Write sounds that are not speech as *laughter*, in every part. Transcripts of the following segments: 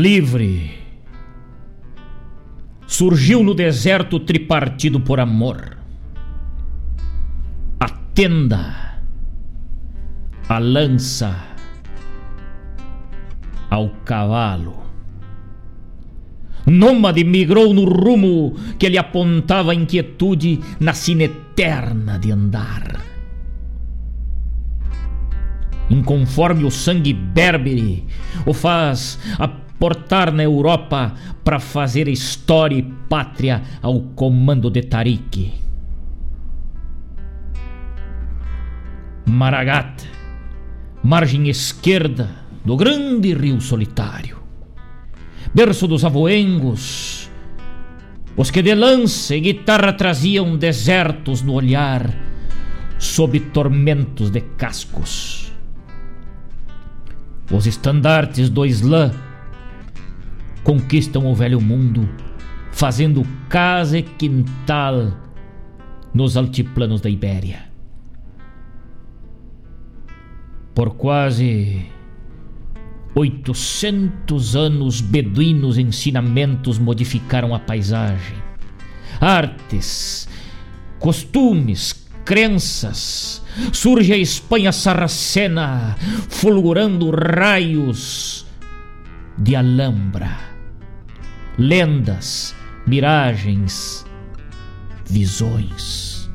livre. Surgiu no deserto tripartido por amor. A tenda, a lança, ao cavalo. Nômade migrou no rumo que lhe apontava a inquietude na sina eterna de andar. Inconforme o sangue berbere o faz a portar na Europa para fazer história e pátria ao comando de Tariq. Maragat, margem esquerda do grande rio solitário, berço dos avoengos, os que de lança e guitarra traziam desertos no olhar, sob tormentos de cascos. Os estandartes do Islã conquistam o velho mundo, fazendo casa e quintal nos altiplanos da Ibéria. Por quase 800 anos, beduínos ensinamentos modificaram a paisagem. Artes, costumes, crenças. Surge a Espanha sarracena, fulgurando raios de Alhambra lendas, miragens, visões.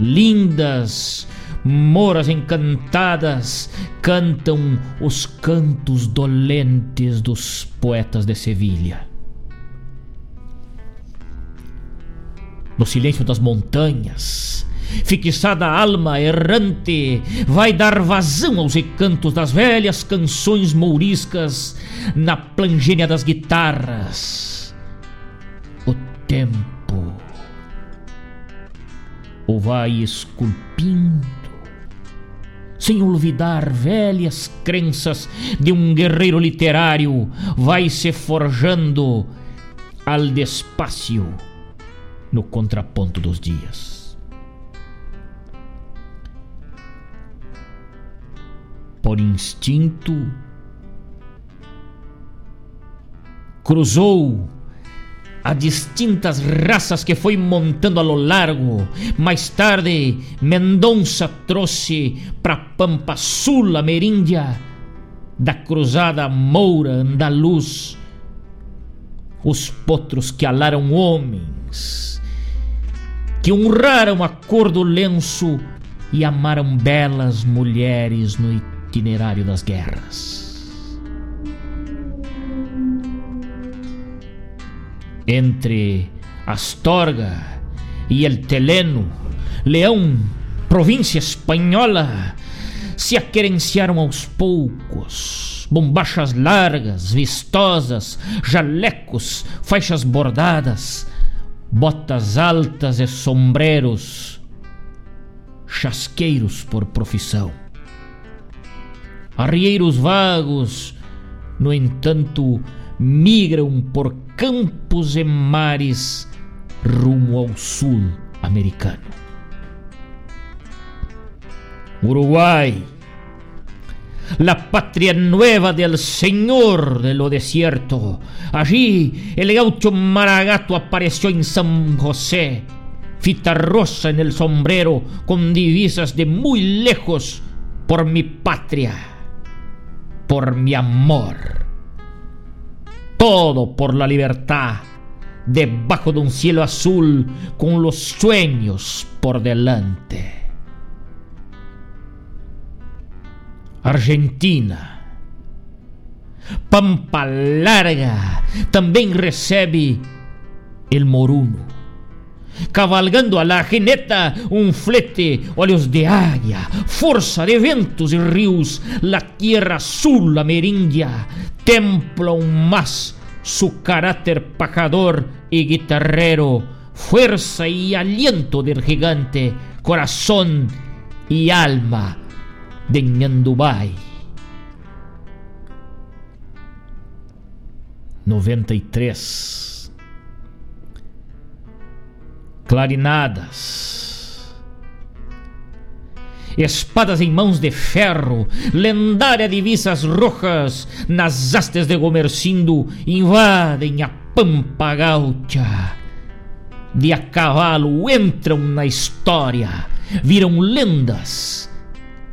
Lindas moras encantadas cantam os cantos dolentes dos poetas de Sevilha. No silêncio das montanhas, fixada a alma errante, vai dar vazão aos recantos das velhas canções mouriscas na plangênia das guitarras. O tempo o vai esculpindo, sem olvidar velhas crenças de um guerreiro literário, vai se forjando al despacio no contraponto dos dias. Por instinto, cruzou a distintas raças que foi montando a lo largo. Mais tarde, Mendonça trouxe para Pampa Sul, Ameríndia, da cruzada Moura Andaluz, os potros que alaram homens, que honraram a cor do lenço e amaram belas mulheres no itinerário das guerras. Entre Astorga e El Teleno, Leão, província espanhola, se aquerenciaram aos poucos. Bombachas largas, vistosas, jalecos, faixas bordadas, botas altas e sombreros, chasqueiros por profissão. Arrieiros vagos, no entanto, migram por campos e mares rumo ao sul americano. Uruguay, la patria nueva del señor de lo desierto. Allí el gaucho Maragato apareció en San José, fita rosa en el sombrero, con divisas de muy lejos, por mi patria, por mi amor. Todo por la libertad, debajo de un cielo azul, con los sueños por delante. Argentina. Pampa Larga também recebe el Moruno. Cavalgando a la jineta, um flete, olhos de águia, força de ventos e rios, la tierra azul amerindia templa aún más su carácter pajador y guitarrero, fuerza y aliento del gigante, corazón y alma de Nhandubai. 93 Clarinadas Espadas em mãos de ferro, lendária divisas rojas nas hastes de Gomercindo invadem a pampa. De a cavalo entram na história, viram lendas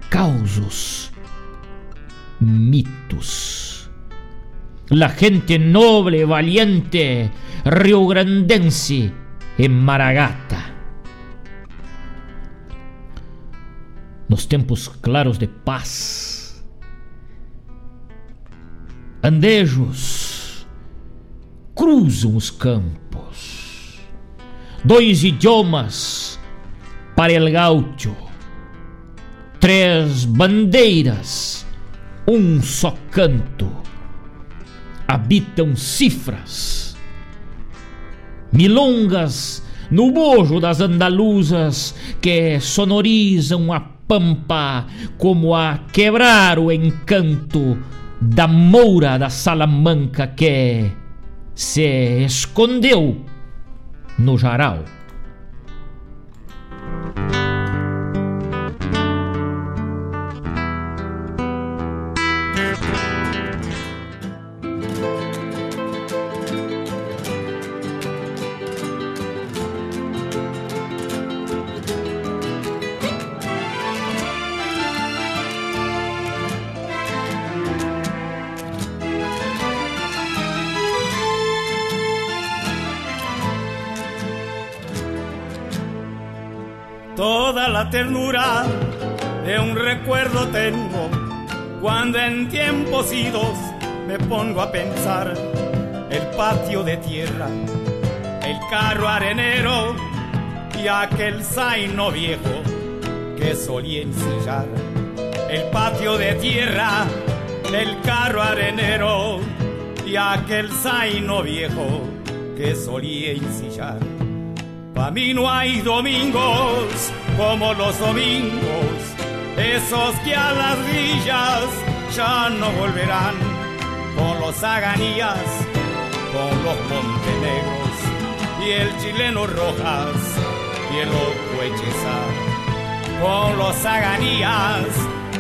causos, mitos. La gente noble, valiente, riograndense en Maragata. Nos tempos claros de paz. Andejos cruzam os campos. Dois idiomas para el gaucho três bandeiras, um só canto. Habitam cifras, milongas no bojo das andaluzas que sonorizam a pampa como a quebrar o encanto da moura da Salamanca que se escondeu no jaral. Cuando en tiempos idos me pongo a pensar el patio de tierra, el carro arenero y aquel zaino viejo que solía ensillar. El patio de tierra, el carro arenero y aquel zaino viejo que solía ensillar. Pa' mí no hay domingos como los domingos, esos que a las villas ya no volverán, con los aganías, con los montenegros y el chileno rojas y el loco con los aganías,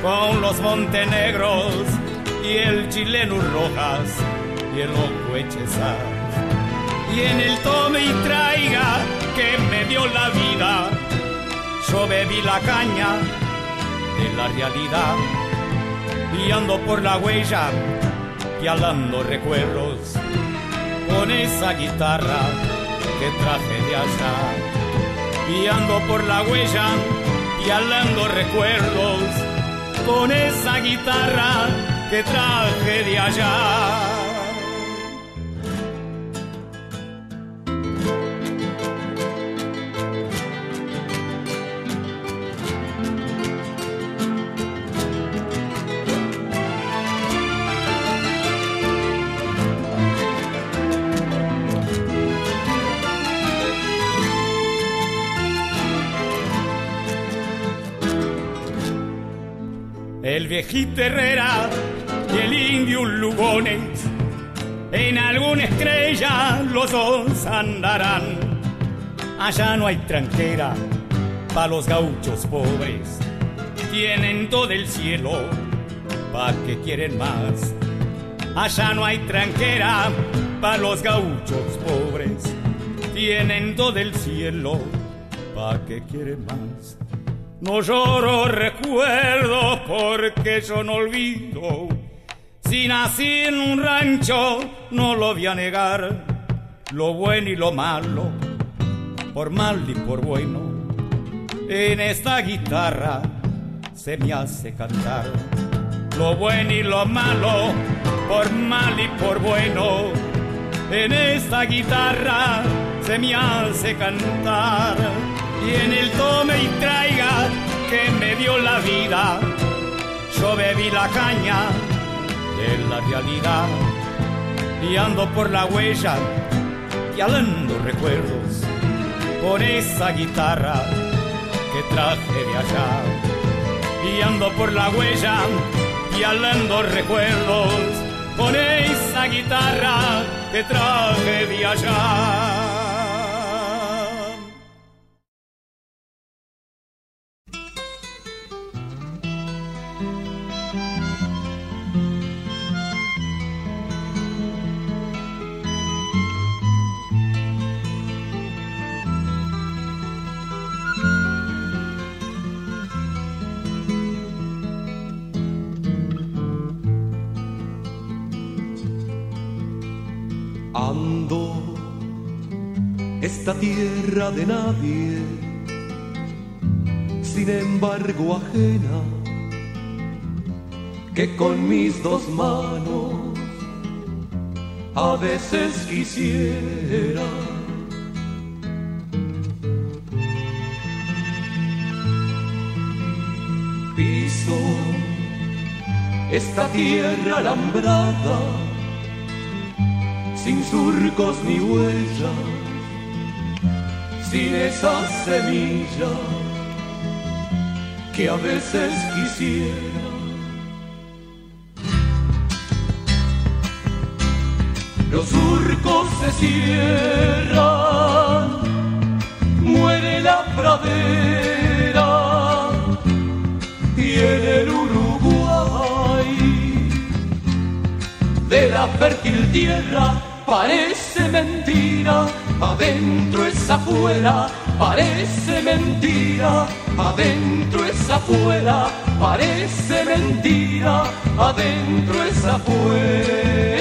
con los montenegros y el chileno rojas y el loco y en el tome y traiga que me dio la vida yo bebí la caña de la realidad y ando por la huella y hablando recuerdos con esa guitarra que traje de allá y ando por la huella y hablando recuerdos con esa guitarra que traje de allá. Viejito Herrera y el indio Lugones. En alguna estrella los dos andarán. Allá no hay tranquera para los gauchos pobres. Tienen todo el cielo, ¿pa' que quieren más? Allá no hay tranquera para los gauchos pobres. Tienen todo el cielo, ¿pa' que quieren más? No lloro porque yo no olvido. Si nací en un rancho, no lo voy a negar. Lo bueno y lo malo, por mal y por bueno. En esta guitarra se me hace cantar. Lo bueno y lo malo, por mal y por bueno. En esta guitarra se me hace cantar y en el tome y traiga que me dio la vida, yo bebí la caña de la realidad y ando por la huella y alando recuerdos con esa guitarra que traje de allá y ando por la huella y alando recuerdos con esa guitarra que traje de allá. Tierra de nadie, sin embargo ajena, que con mis dos manos a veces quisiera. Piso esta tierra alambrada, sin surcos ni huellas sin esa semilla que a veces quisiera. Los surcos se cierran, muere la pradera y en el Uruguay de la fértil tierra parece mentira adentro es afuera, parece mentira, adentro es afuera, parece mentira, adentro es afuera.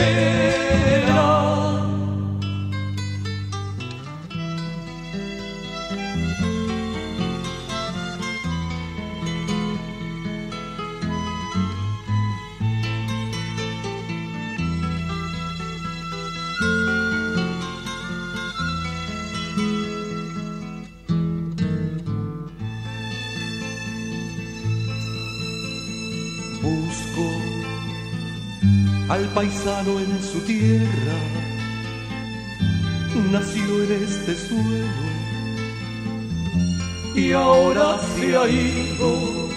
Al paisano en su tierra, nació en este suelo y ahora se ha ido,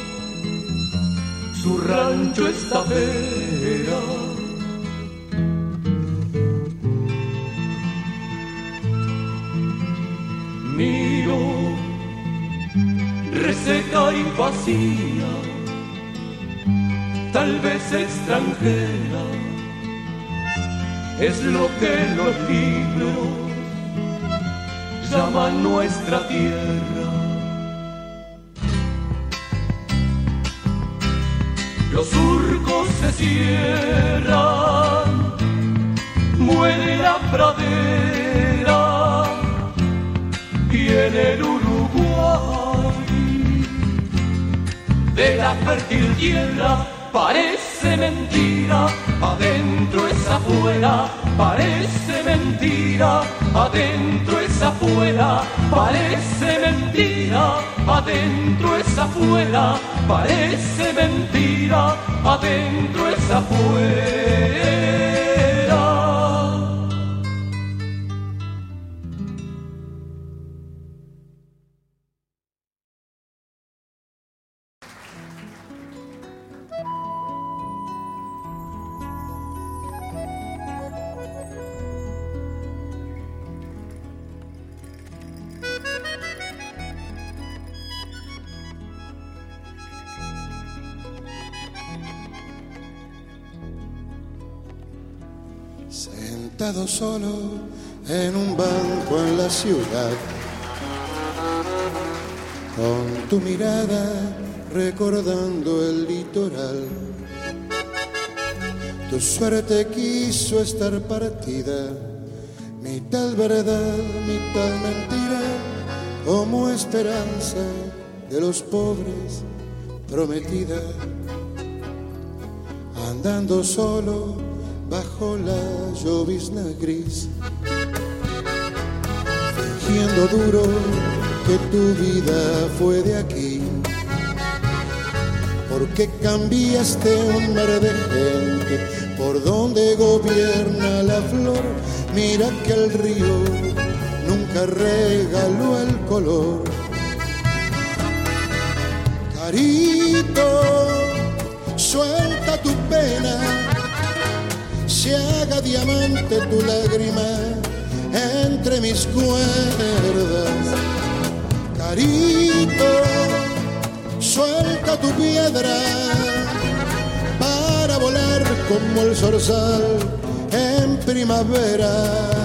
su rancho está vera. Miro, reseca y vacía, tal vez extranjera es lo que los libros llaman nuestra tierra. Los surcos se cierran, muere la pradera y en el Uruguay de la fértil tierra parece mentira adentro es afuera, parece mentira, adentro es afuera, parece mentira, adentro es afuera, parece mentira, adentro es afuera. Solo en un banco en la ciudad, con tu mirada recordando el litoral. Tu suerte quiso estar partida, mitad verdad, mitad mentira, como esperanza de los pobres prometida, andando solo bajo la llovizna gris, fingiendo duro que tu vida fue de aquí. Porque cambiaste un mar de gente por donde gobierna la flor. Mira que el río nunca regaló el color. Carito, suelta tu pena se haga diamante tu lágrima entre mis cuerdas. Carito, suelta tu piedra para volar como el zorzal en primavera.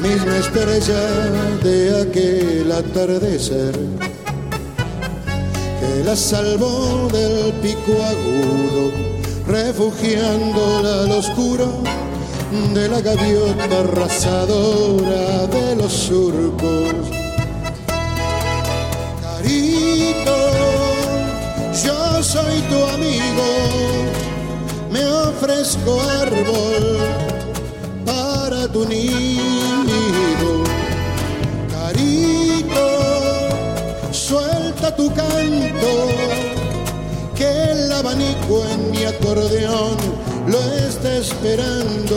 misma estrella de aquel atardecer que la salvó del pico agudo, refugiándola al oscuro de la gaviota arrasadora de los surcos. Carito, yo soy tu amigo me ofrezco árbol para tu nido. Tu canto, que el abanico en mi acordeón lo está esperando.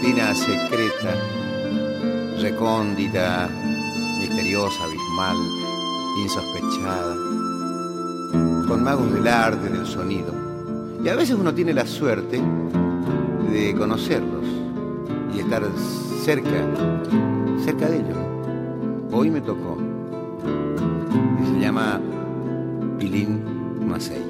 Argentina secreta, recóndita, misteriosa, abismal, insospechada con magos del arte, del sonido. Y a veces uno tiene la suerte de conocerlos y estar cerca, cerca de ellos. Hoy me tocó. Y se llama Pilín Macei.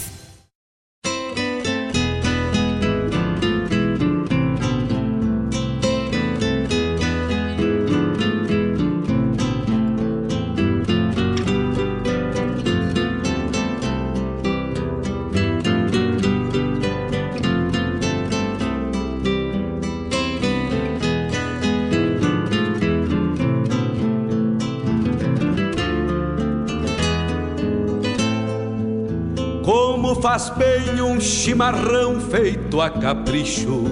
chimarrão feito a capricho,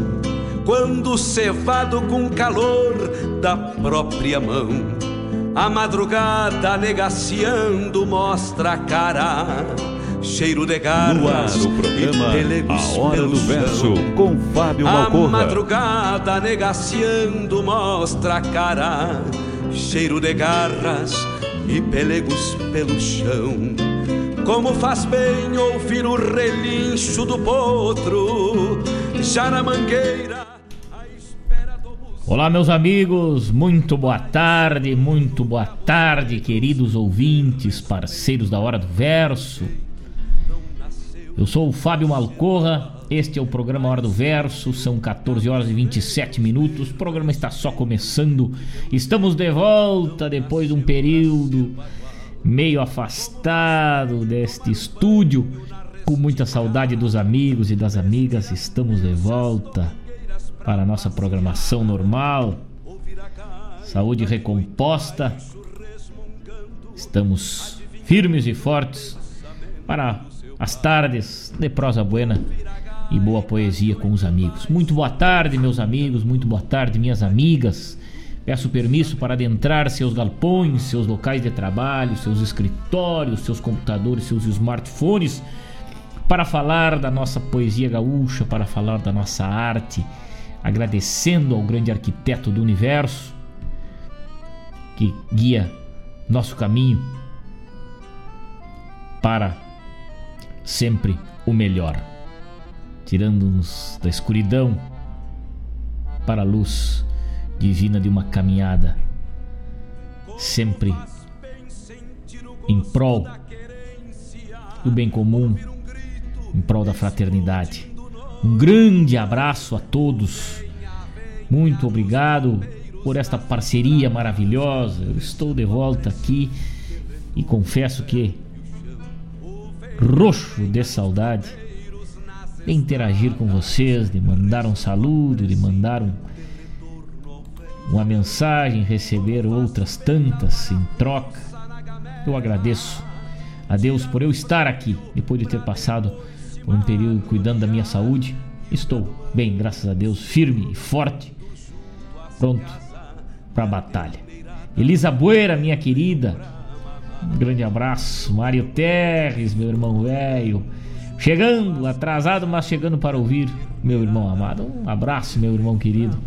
quando cevado com calor da própria mão. A madrugada negaciando mostra a cara, cheiro de garras No ar, o programa e pelegos A Hora pelo do Verso, chão. com Fábio A Malcorra. madrugada negaciando mostra a cara, cheiro de garras e pelegos pelo chão. Como faz bem ouvir o relincho do potro, já na mangueira. Olá, meus amigos, muito boa tarde, muito boa tarde, queridos ouvintes, parceiros da Hora do Verso. Eu sou o Fábio Malcorra, este é o programa Hora do Verso, são 14 horas e 27 minutos, o programa está só começando. Estamos de volta depois de um período meio afastado deste estúdio, com muita saudade dos amigos e das amigas, estamos de volta para a nossa programação normal. Saúde recomposta. Estamos firmes e fortes para as tardes de prosa buena e boa poesia com os amigos. Muito boa tarde, meus amigos, muito boa tarde, minhas amigas. Peço permisso para adentrar seus galpões, seus locais de trabalho, seus escritórios, seus computadores, seus smartphones, para falar da nossa poesia gaúcha, para falar da nossa arte, agradecendo ao grande arquiteto do universo que guia nosso caminho para sempre o melhor, tirando-nos da escuridão para a luz divina de uma caminhada sempre em prol do bem comum, em prol da fraternidade. Um grande abraço a todos. Muito obrigado por esta parceria maravilhosa. Eu estou de volta aqui e confesso que roxo de saudade de interagir com vocês, de mandar um saludo, de mandar um, uma mensagem, receber outras tantas em troca. Eu agradeço a Deus por eu estar aqui depois de ter passado por um período cuidando da minha saúde. Estou bem, graças a Deus, firme e forte, pronto para a batalha. Elisa Bueira, minha querida, um grande abraço. Mário Terres, meu irmão velho, chegando, atrasado, mas chegando para ouvir, meu irmão amado. Um abraço, meu irmão querido.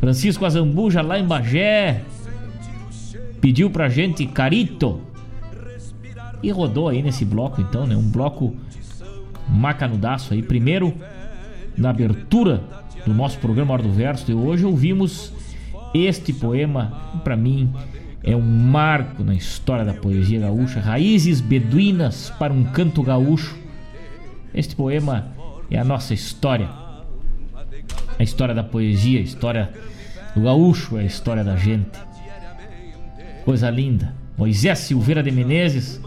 Francisco Azambuja, lá em Bagé, pediu pra gente Carito. E rodou aí nesse bloco, então, né? Um bloco macanudaço aí. Primeiro, na abertura do nosso programa Hora do Verso de hoje, ouvimos este poema, pra mim é um marco na história da poesia gaúcha. Raízes beduínas para um canto gaúcho. Este poema é a nossa história. A história da poesia, a história do gaúcho, é a história da gente. Coisa linda. Moisés Silveira de Menezes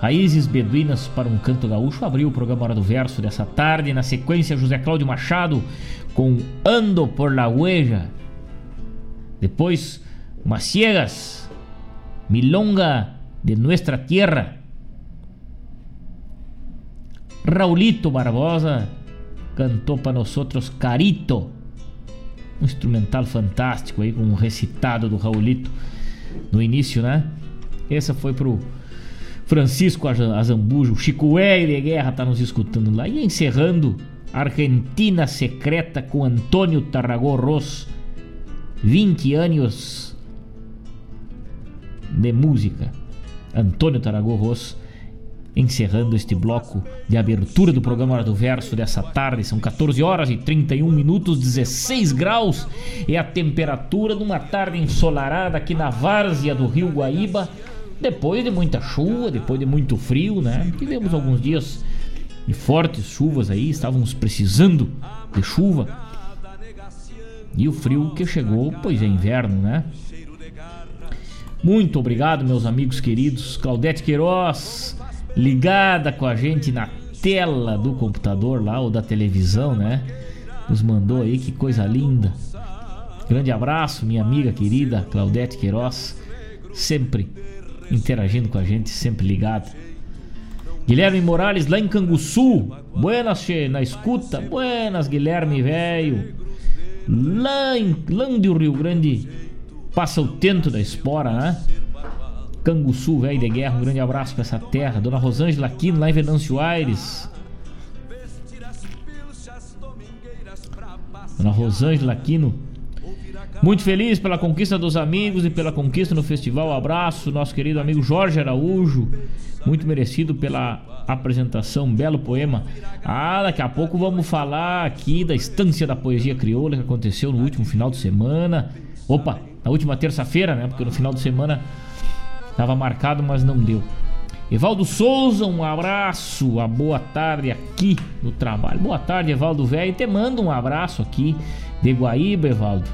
Raízes Beduínas para um Canto Gaúcho abriu o programa Hora do Verso dessa tarde. Na sequência, José Cláudio Machado com Ando por la Huella. Depois, Maciegas, Milonga de Nuestra Tierra. Raulito Barbosa cantou para nós outros Carito. Um instrumental fantástico aí com um recitado do Raulito no início, né? Essa foi pro Francisco Azambujo, Chico de Guerra tá nos escutando lá. E encerrando, Argentina Secreta com Antônio Tarragorros. 20 anos de música. Antônio Tarragorros encerrando este bloco de abertura do programa Hora do Verso dessa tarde. São 14 horas e 31 minutos, 16 graus. É a temperatura de uma tarde ensolarada aqui na várzea do Rio Guaíba. Depois de muita chuva, depois de muito frio, né? Tivemos alguns dias de fortes chuvas aí, estávamos precisando de chuva. E o frio que chegou, pois é inverno, né? Muito obrigado, meus amigos queridos. Claudete Queiroz, ligada com a gente na tela do computador lá ou da televisão, né? Nos mandou aí, que coisa linda. Grande abraço, minha amiga querida Claudete Queiroz, sempre interagindo com a gente, sempre ligada. Guilherme Morales lá em Canguçu, buenas che, na escuta, buenas Guilherme velho. Lá em Lândio, Rio Grande, passa o tento da espora, né? Canguçu, velho de guerra, um grande abraço para essa terra. Dona Rosângela Aquino, lá em Venâncio Aires. Dona Rosângela Aquino, muito feliz pela conquista dos amigos e pela conquista no festival. Abraço, nosso querido amigo Jorge Araújo, muito merecido pela apresentação, belo poema. Ah, daqui a pouco vamos falar aqui da Estância da Poesia Crioula que aconteceu no último final de semana. Opa, na última terça-feira, né? Porque no final de semana Estava marcado, mas não deu. Evaldo Souza, um abraço, a boa tarde aqui no trabalho. Boa tarde, Evaldo Velho. Te mando um abraço aqui de Guaíba, Evaldo.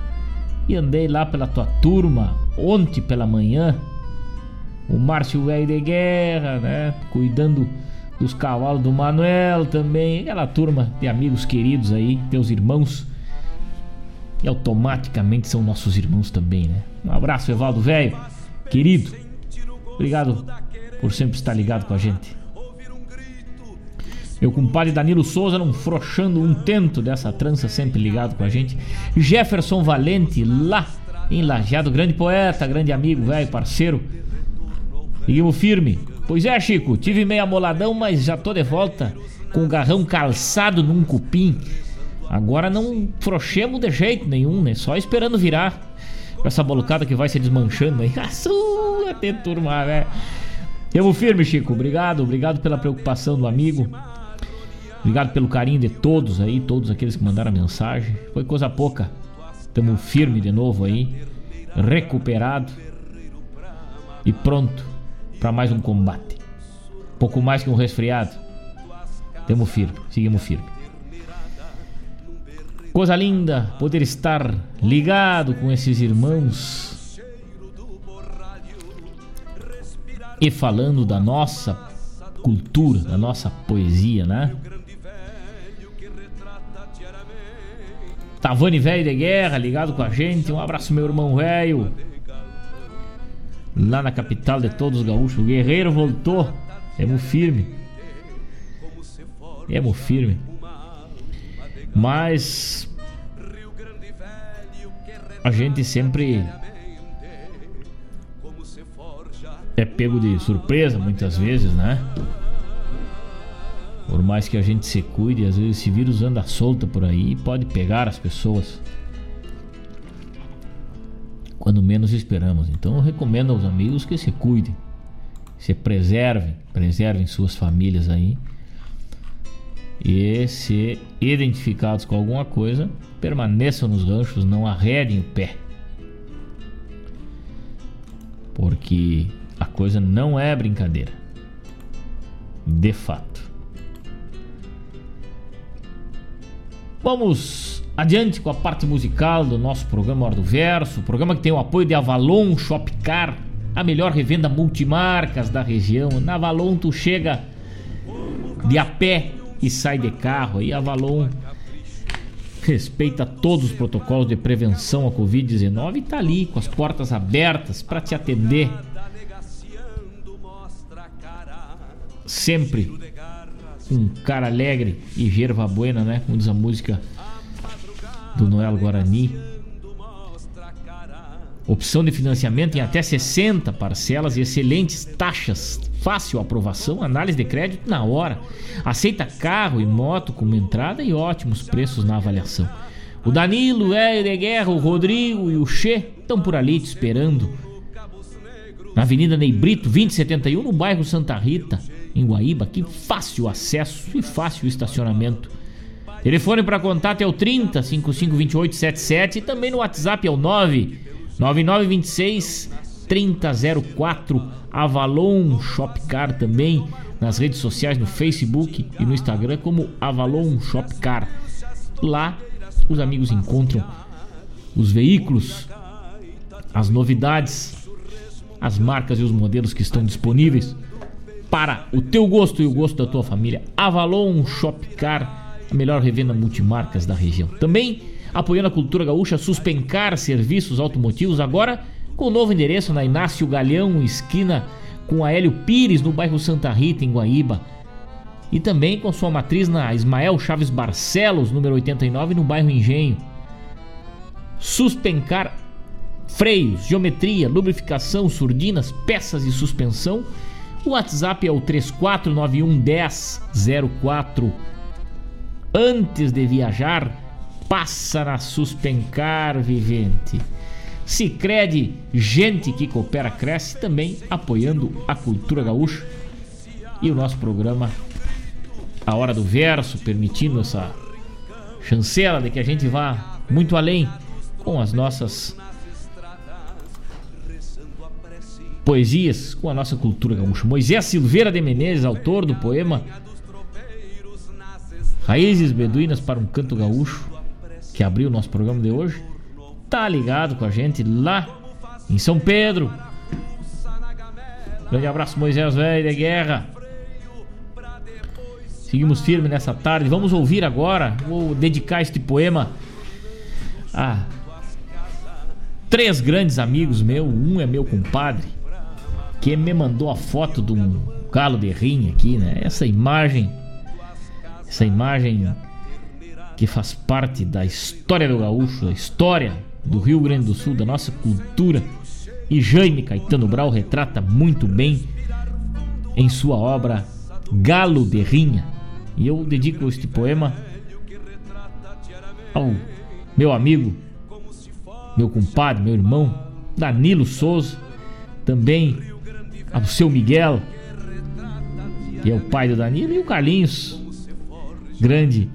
E andei lá pela tua turma ontem pela manhã. O Márcio Velho de Guerra, né? Cuidando dos cavalos do Manuel também. Aquela turma de amigos queridos aí, teus irmãos. E automaticamente são nossos irmãos também, né? Um abraço, Evaldo Velho, querido. Obrigado por sempre estar ligado com a gente. Meu compadre Danilo Souza não frouxando um tento dessa trança, sempre ligado com a gente. Jefferson Valente, lá em Lajeado, grande poeta, grande amigo, velho, parceiro. Seguimos firme. Pois é, Chico, tive meio amoladão, mas já tô de volta com o garrão calçado num cupim. Agora não frouxemos de jeito nenhum, né? Só esperando virar com essa bolocada que vai se desmanchando aí. *laughs* A sua te turma, né? Tamo firme, Chico. Obrigado, obrigado pela preocupação do amigo. Obrigado pelo carinho de todos aí, todos aqueles que mandaram a mensagem. Foi coisa pouca. Tamo firme de novo aí, recuperado e pronto para mais um combate. Pouco mais que um resfriado. Tamo firme, seguimos firme. Coisa linda poder estar ligado com esses irmãos e falando da nossa cultura, da nossa poesia, né? Tavani velho de guerra, ligado com a gente. Um abraço, meu irmão velho. Lá na capital de todos os gaúchos. O guerreiro voltou. Emo firme. Emo firme. Mas a gente sempre é pego de surpresa muitas vezes, né? Por mais que a gente se cuide, às vezes esse vírus anda solto por aí e pode pegar as pessoas quando menos esperamos. Então eu recomendo aos amigos que se cuidem, se preservem, preservem suas famílias aí e se identificados com alguma coisa, permaneçam nos ranchos, não arredem o pé. Porque a coisa não é brincadeira. De fato. Vamos adiante com a parte musical do nosso programa Hora do Verso, programa que tem o apoio de Avalon Shopcar, a melhor revenda multimarcas da região. Na Avalon tu chega de a pé e sai de carro. Aí Avalon respeita todos os protocolos de prevenção à Covid-19 e tá ali com as portas abertas para te atender. Sempre um cara alegre e gerva buena, né? Como diz a música do Noel Guarani. Opção de financiamento em até 60 parcelas e excelentes taxas. Fácil aprovação, análise de crédito na hora. Aceita carro e moto como entrada e ótimos preços na avaliação. O Danilo, o de Guerra, o Rodrigo e o Che estão por ali te esperando. Na Avenida Ney Brito, 2071, no bairro Santa Rita, em Guaíba. Que fácil acesso e fácil estacionamento. Telefone para contato é o 30 5528 77 e também no WhatsApp é o 9 9926 3004 Avalon Shopcar também nas redes sociais no Facebook e no Instagram como Avalon Shopcar. Lá os amigos encontram os veículos, as novidades, as marcas e os modelos que estão disponíveis para o teu gosto e o gosto da tua família. Avalon Shopcar, a melhor revenda multimarcas da região. Também apoiando a cultura gaúcha, Suspencar Serviços Automotivos, agora com o novo endereço na Inácio Galhão, esquina com a Hélio Pires, no bairro Santa Rita, em Guaíba. E também com sua matriz na Ismael Chaves Barcelos, número 89, no bairro Engenho. Suspencar freios, geometria, lubrificação, surdinas, peças e suspensão. O WhatsApp é o 3491 10 04. Antes de viajar, passa na Suspencar Vivente. Sicredi, gente que coopera cresce, também apoiando a cultura gaúcha e o nosso programa A Hora do Verso, permitindo essa chancela de que a gente vá muito além com as nossas poesias, com a nossa cultura gaúcha. Moisés Silveira de Menezes, autor do poema Raízes Beduínas para um Canto Gaúcho, que abriu o nosso programa de hoje, tá ligado com a gente lá em São Pedro. Grande abraço, Moisés Velho de Guerra. Seguimos firme nessa tarde. Vamos ouvir agora. Vou dedicar este poema a três grandes amigos meus. Um é meu compadre, que me mandou a foto de um galo de rinha aqui, né? Essa imagem, essa imagem que faz parte da história do gaúcho, da história do Rio Grande do Sul, da nossa cultura. E Jaime Caetano Brau retrata muito bem em sua obra Galo de Rinha. E eu dedico este poema ao meu amigo, meu compadre, meu irmão, Danilo Souza, também ao seu Miguel, que é o pai do Danilo, e o Carlinhos, grande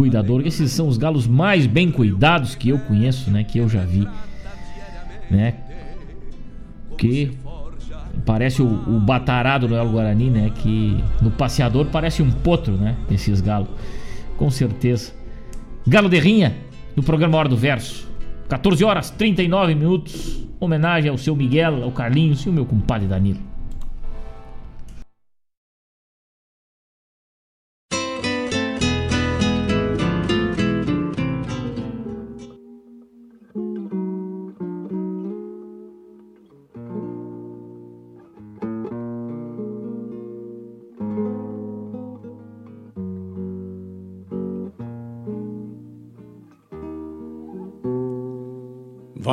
cuidador. Esses são os galos mais bem cuidados que eu conheço, né? Que eu já vi, né? Que parece o, o batarado do El Guarani, né? Que no passeador parece um potro, né? Esses galos, com certeza. Galo de Rinha, no programa Hora do Verso. 14 horas 39 minutos. Homenagem ao seu Miguel, ao Carlinhos e ao meu compadre Danilo.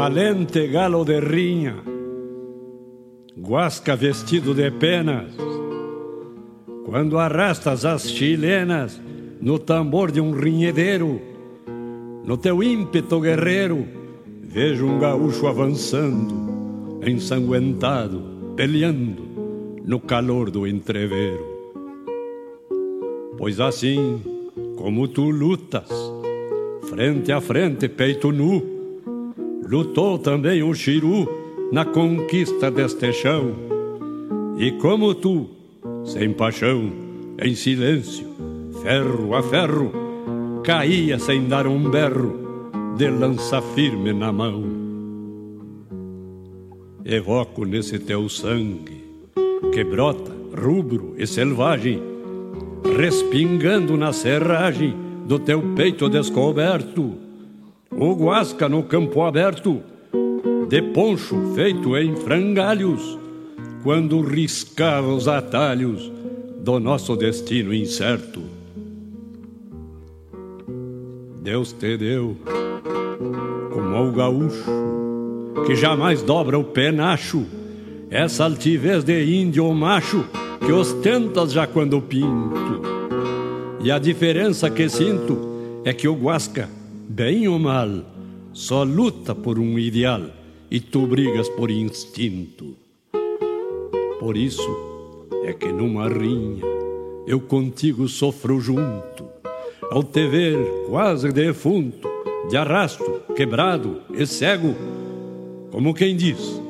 Valente galo de rinha, guasca vestido de penas, quando arrastas as chilenas no tambor de um rinhedeiro, no teu ímpeto guerreiro, vejo um gaúcho avançando, ensanguentado, peleando no calor do entreveiro. Pois assim como tu lutas, frente a frente, peito nu, lutou também o Chiru na conquista deste chão. E como tu, sem paixão, em silêncio, ferro a ferro, caía sem dar um berro, de lança firme na mão. evoco nesse teu sangue que brota rubro e selvagem, respingando na serragem do teu peito descoberto, o guasca no campo aberto, de poncho feito em frangalhos, quando riscava os atalhos do nosso destino incerto. Deus te deu como ao gaúcho que jamais dobra o penacho, essa altivez de índio ou macho que ostentas já quando pinto. E a diferença que sinto é que o Guasca, bem ou mal, só luta por um ideal e tu brigas por instinto. Por isso é que numa rinha eu contigo sofro junto, ao te ver quase defunto, de arrasto, quebrado e cego, como quem diz: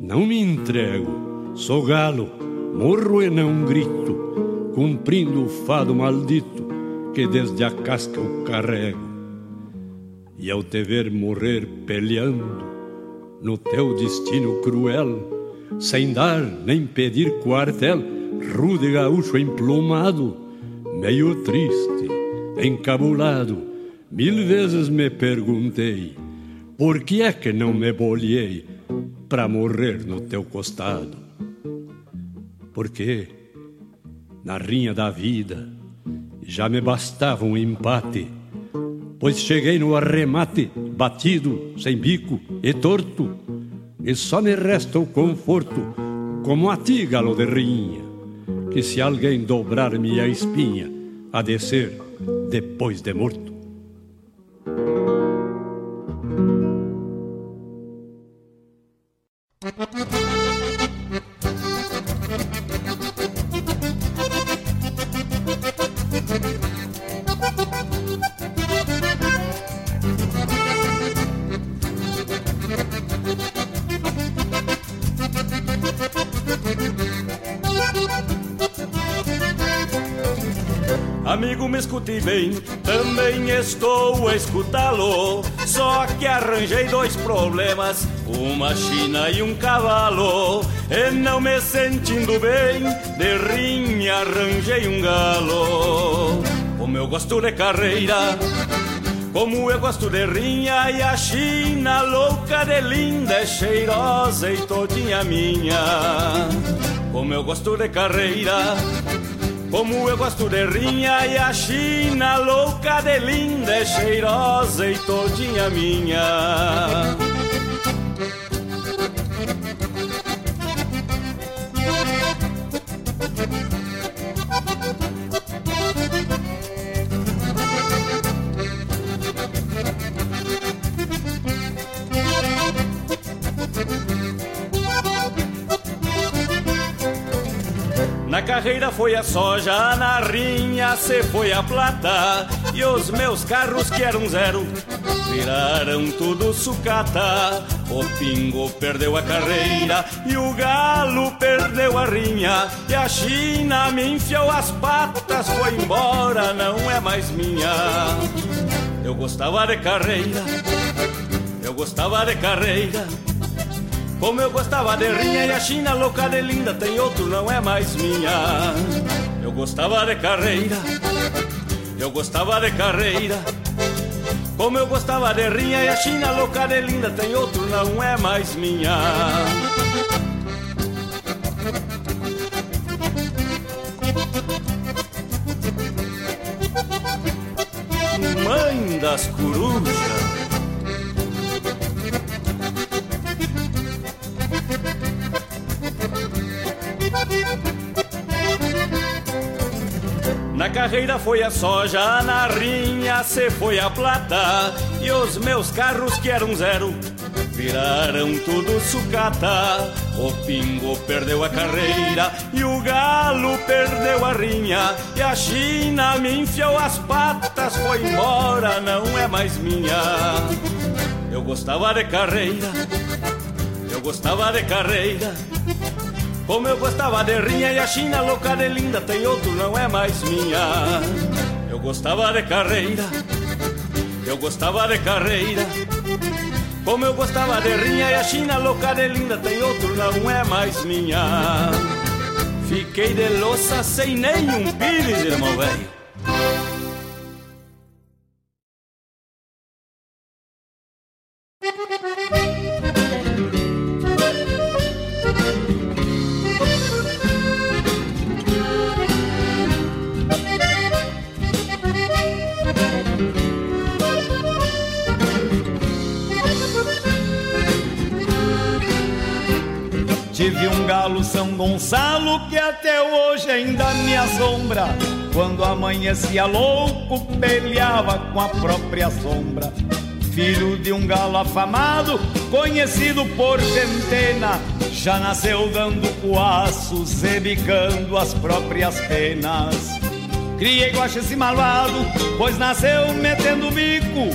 Não me entrego, sou galo, morro e não grito, cumprindo o fado maldito que desde a casca eu carrego. E ao te ver morrer peleando no teu destino cruel, sem dar nem pedir quartel, rude gaúcho emplumado, meio triste, encabulado, mil vezes me perguntei por que é que não me bolhei para morrer no teu costado? Porque na rinha da vida já me bastava um empate, pois cheguei no arremate batido, sem bico e torto, e só me resta o conforto como a ti, galo de rinha, que se alguém dobrar-me a espinha, a descer depois de morto. Escutá-lo. Só que arranjei dois problemas, uma china e um cavalo. E não me sentindo bem, de rinha arranjei um galo. Como eu gosto de carreira, como eu gosto de rinha e a china louca de linda, é cheirosa e todinha minha. Como eu gosto de carreira, como eu gosto de rinha e a China louca de linda, é cheirosa e todinha minha. Carreira foi a soja, na rinha se foi a plata. E os meus carros que eram zero viraram tudo sucata. O pingo perdeu a carreira e o galo perdeu a rinha. E a China me enfiou as patas, foi embora, não é mais minha. Eu gostava de carreira, eu gostava de carreira como eu gostava de rinha e a China louca de linda tem outro, não é mais minha. Eu gostava de carreira, eu gostava de carreira. Como eu gostava de rinha e a China louca de linda tem outro, não é mais minha. Mãe das corujas. Carreira foi a soja, na rinha se foi a plata. E os meus carros que eram zero viraram tudo sucata. O pingo perdeu a carreira e o galo perdeu a rinha. E a China me enfiou as patas, foi embora, não é mais minha. Eu gostava de carreira, eu gostava de carreira como eu gostava de rinha e a China louca de linda tem outro, não é mais minha. Eu gostava de carreira, eu gostava de carreira. Como eu gostava de rinha e a China louca de linda tem outro, não é mais minha. Fiquei de louça sem nenhum pires, irmão velho. Gonçalo que até hoje ainda me assombra. Quando amanhecia louco, peleava com a própria sombra. Filho de um galo afamado, conhecido por centena, já nasceu dando coaços, rebicando as próprias penas. Criei guache esse malvado, pois nasceu metendo bico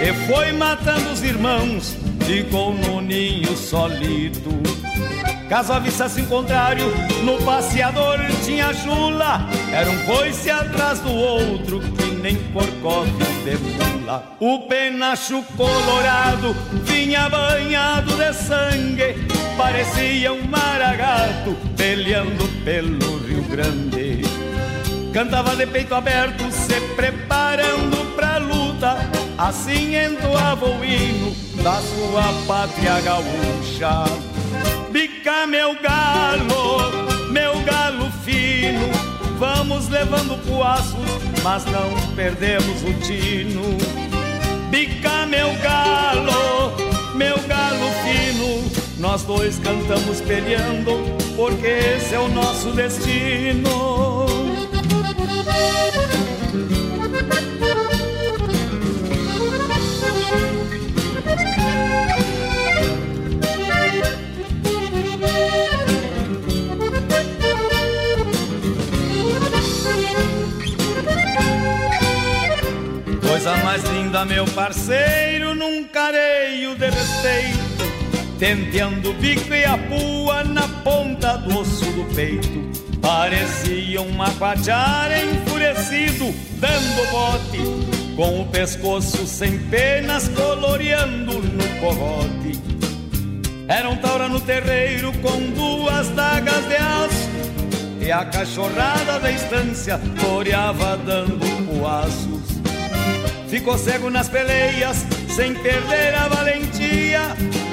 e foi matando os irmãos, ficou no ninho solito. Caso avistasse em contrário, no passeador tinha chula. Era um coice atrás do outro, que nem porcote de mula. O penacho colorado vinha banhado de sangue, parecia um maragato peleando pelo Rio Grande. Cantava de peito aberto, se preparando pra luta, assim entoava o hino da sua pátria gaúcha. Bica meu galo, meu galo fino, vamos levando coaços, mas não perdemos o tino. Bica meu galo, meu galo fino, nós dois cantamos peleando, porque esse é o nosso destino. Coisa mais linda, meu parceiro, num careio de respeito, tenteando o bico e a pua na ponta do osso do peito. Parecia um maquajara enfurecido, dando bote, com o pescoço sem penas, coloreando no corrote. Era um taura no terreiro com duas dagas de aço, e a cachorrada da estância floreava dando coaços. Ficou cego nas peleias, sem perder a valentia.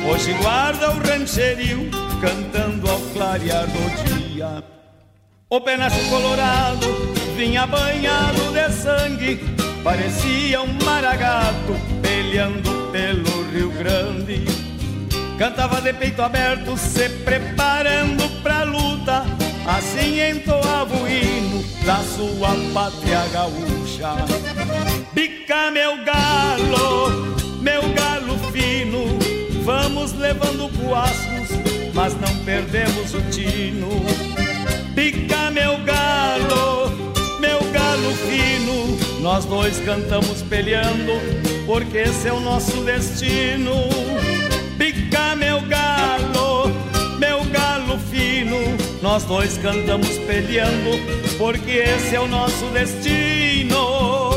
Hoje guarda o rancherio, cantando ao clarear do dia. O penacho colorado vinha banhado de sangue, parecia um maragato peleando pelo Rio Grande. Cantava de peito aberto, se preparando pra luta, assim entoava o hino da sua pátria gaúcha. Bica meu galo, meu galo fino, vamos levando coaços, mas não perdemos o tino. Bica meu galo, meu galo fino, nós dois cantamos peleando, porque esse é o nosso destino. Bica meu galo, meu galo fino, nós dois cantamos peleando, porque esse é o nosso destino.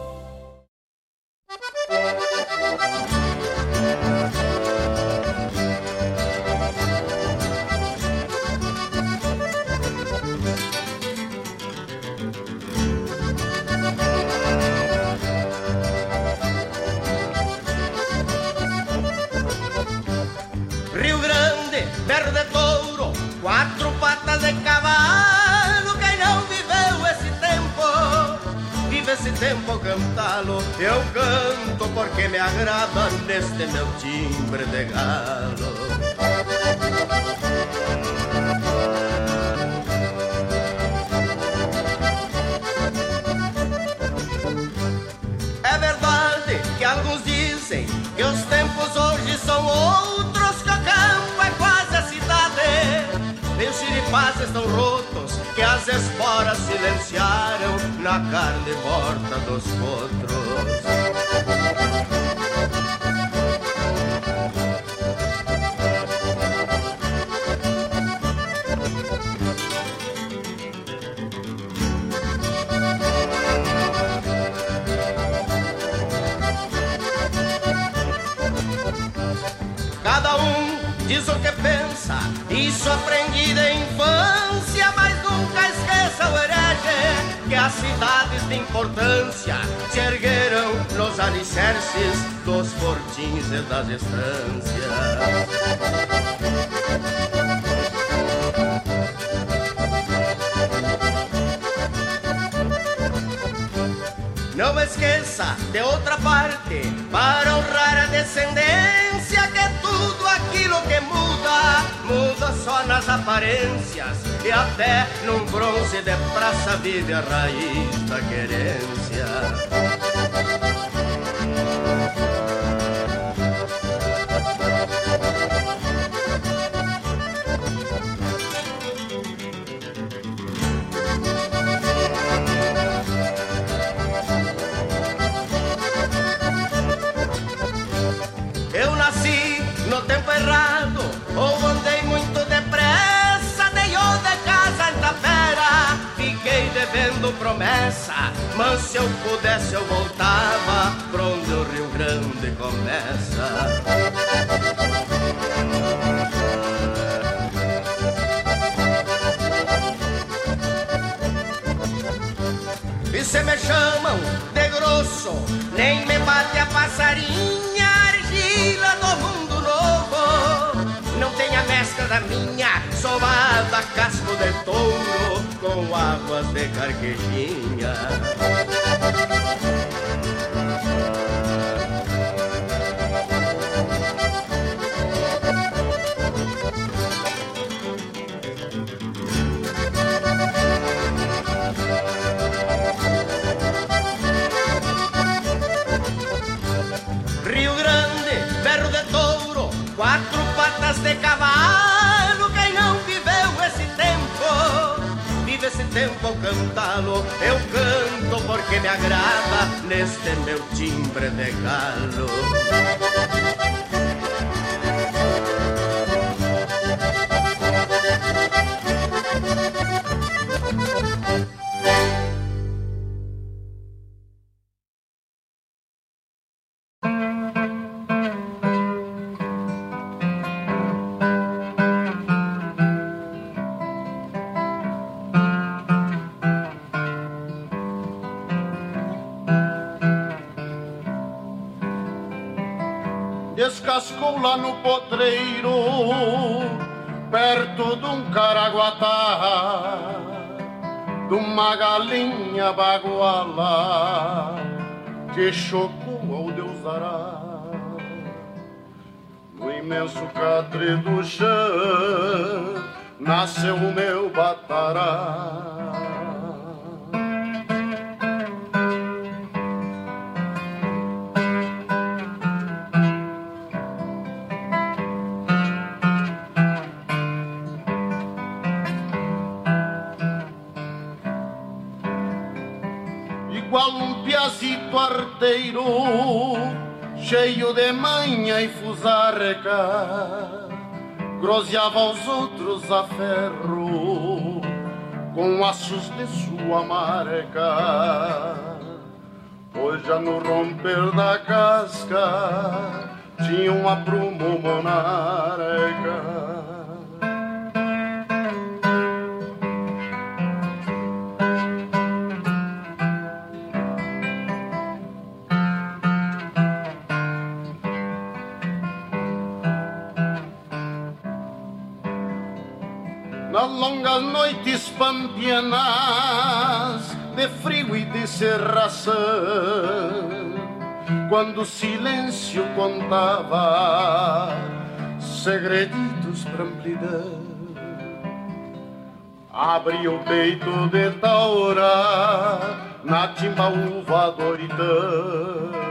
Eu canto porque me agrada neste meu timbre de galo. É verdade que alguns dizem que os tempos hoje são outros, Os xiripás estão rotos, que as esporas silenciaram na carne morta dos potros. Cada um diz o que pensa, cidades de importância se ergueram nos alicerces dos fortins e das estâncias. Não esqueça, de outra parte, para honrar a descendência, muda, só nas aparências. E até num bronze de praça vive a raiz da querência. Promessa, mas se eu pudesse eu voltava pra onde o Rio Grande começa. E se me chamam de grosso, nem me bate a passarinha, argila do mundo novo. Não tem a mescla da minha, somada casco de touro, com águas de carquejinha. Rio Grande, berro de touro, quatro patas de vive esse tempo ao cantá-lo. Eu canto porque me agrada neste meu timbre de galo. Lá no potreiro, perto de um caraguatá, de uma galinha baguala, que chocou ao Deus Ará. No imenso catre do chão, nasceu o meu batará. Piazito arteiro, cheio de manha e fusarca, groseava os outros a ferro, com aços de sua marca. Pois já no romper da casca, tinha um aprumo monarca. Longas noites pampianas de frio e de serração, quando o silêncio contava segredos pra amplidão. Abri o peito de taura na timbaúva doidão. Depois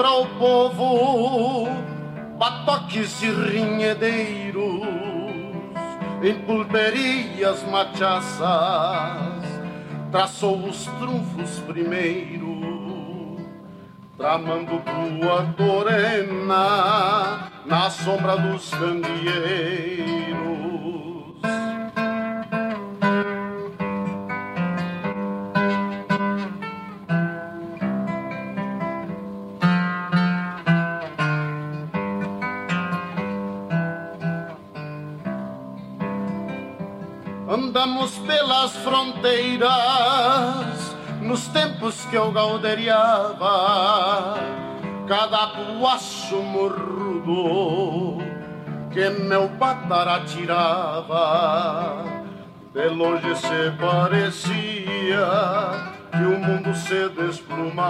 para o povo batoques e rinhedeiros, em pulperias machaças, traçou os trunfos primeiro, tramando tua torena na sombra dos candeeiros. Andamos pelas fronteiras nos tempos que eu gauderiava, cada puaço morrudo que meu patar tirava. De longe se parecia que o mundo se desplumava.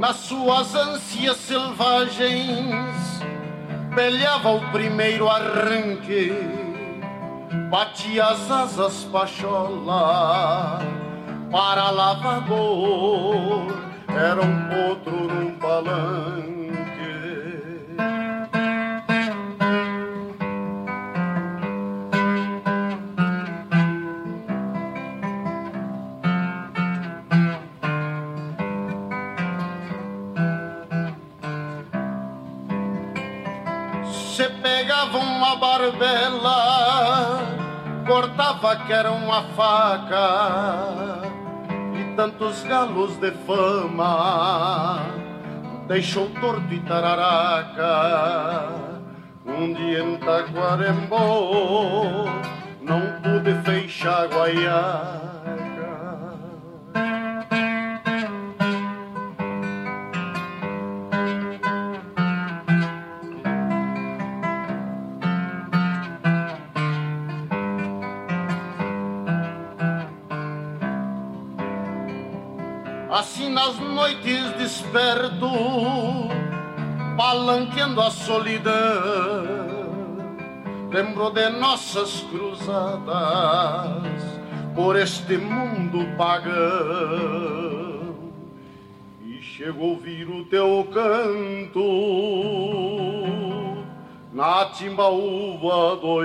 Nas suas ânsias selvagens, peleava o primeiro arranque, batia as asas pachola para lavador, era um potro num palanque. Cortava que era uma faca, e tantos galos de fama deixou torto e tararaca. Um dia em Taquarembó, não pude fechar guaiaca. Palanqueando a solidão, lembro de nossas cruzadas por este mundo pagão. E chego a ouvir o teu canto na timbaúva do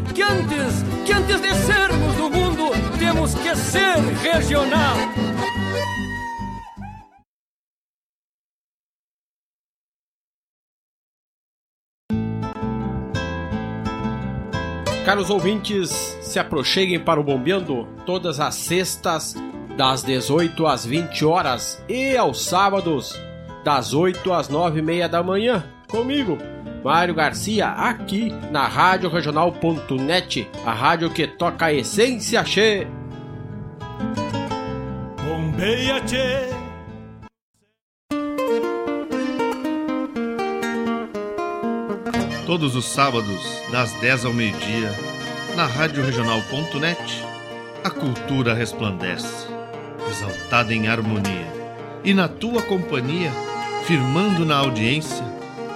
que antes, que antes de sermos do mundo, temos que ser regional. Caros ouvintes, se aproxeguem para o Bombeando todas as sextas, das 18 às 20 horas e aos sábados, das 8 às 9 e meia da manhã, comigo, Mário Garcia, aqui na Rádio Regional.net, a rádio que toca a essência che. Bombeia che. Todos os sábados, das 10 ao meio-dia, na Rádio Regional.net, a cultura resplandece, exaltada em harmonia. E na tua companhia, firmando na audiência,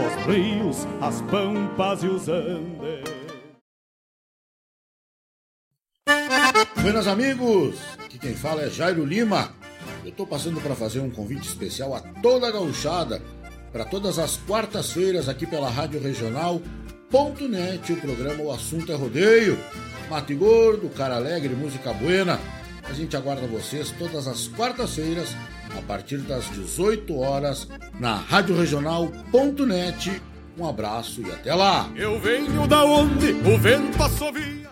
os rios, as pampas e os andes. Buenas amigos, aqui quem fala é Jairo Lima. Eu estou passando para fazer um convite especial a toda a gauchada para todas as quartas-feiras aqui pela Rádio Regional Net, o programa O Assunto é Rodeio. Mate Gordo, Cara Alegre, Música Buena. A gente aguarda vocês todas as quartas-feiras, a partir das 18 horas, na Rádio Regional.net. Um abraço e até lá! Eu venho da onde o vento assovia.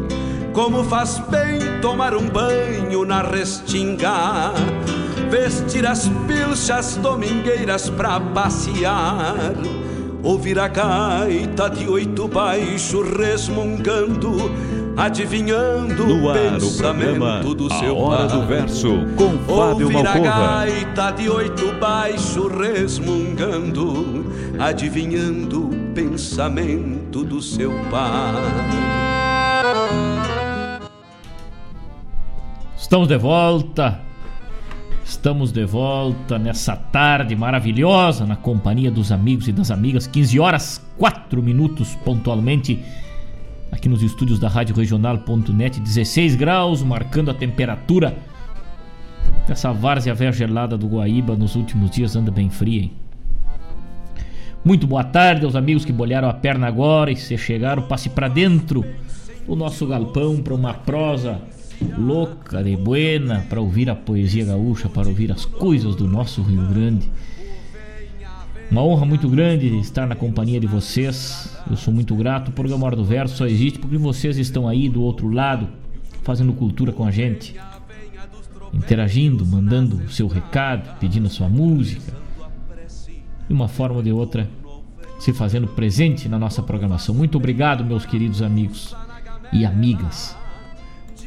Como faz bem tomar um banho na restinga, vestir as pilchas domingueiras pra passear, ouvir a gaita de oito baixo resmungando, adivinhando No o ar, o pensamento programa do A seu Hora pai. do Verso, com Fábio Ouvir a gaita de oito baixo resmungando, adivinhando o pensamento do seu pai. Estamos de volta. Estamos de volta nessa tarde maravilhosa na companhia dos amigos e das amigas. 15 horas 4 minutos pontualmente aqui nos estúdios da Rádio Regional.net, 16 graus, marcando a temperatura. Essa várzea velha gelada do Guaíba nos últimos dias anda bem fria, hein? Muito boa tarde aos amigos que bolharam a perna agora e se chegaram, passe para dentro do nosso galpão para uma prosa louca de buena, para ouvir a poesia gaúcha, para ouvir as coisas do nosso Rio Grande. Uma honra muito grande estar na companhia de vocês. Eu sou muito grato. O programa Hora do Verso só existe porque vocês estão aí do outro lado, fazendo cultura com a gente, interagindo, mandando o seu recado, pedindo a sua música. De uma forma ou de outra, se fazendo presente na nossa programação. Muito obrigado, meus queridos amigos e amigas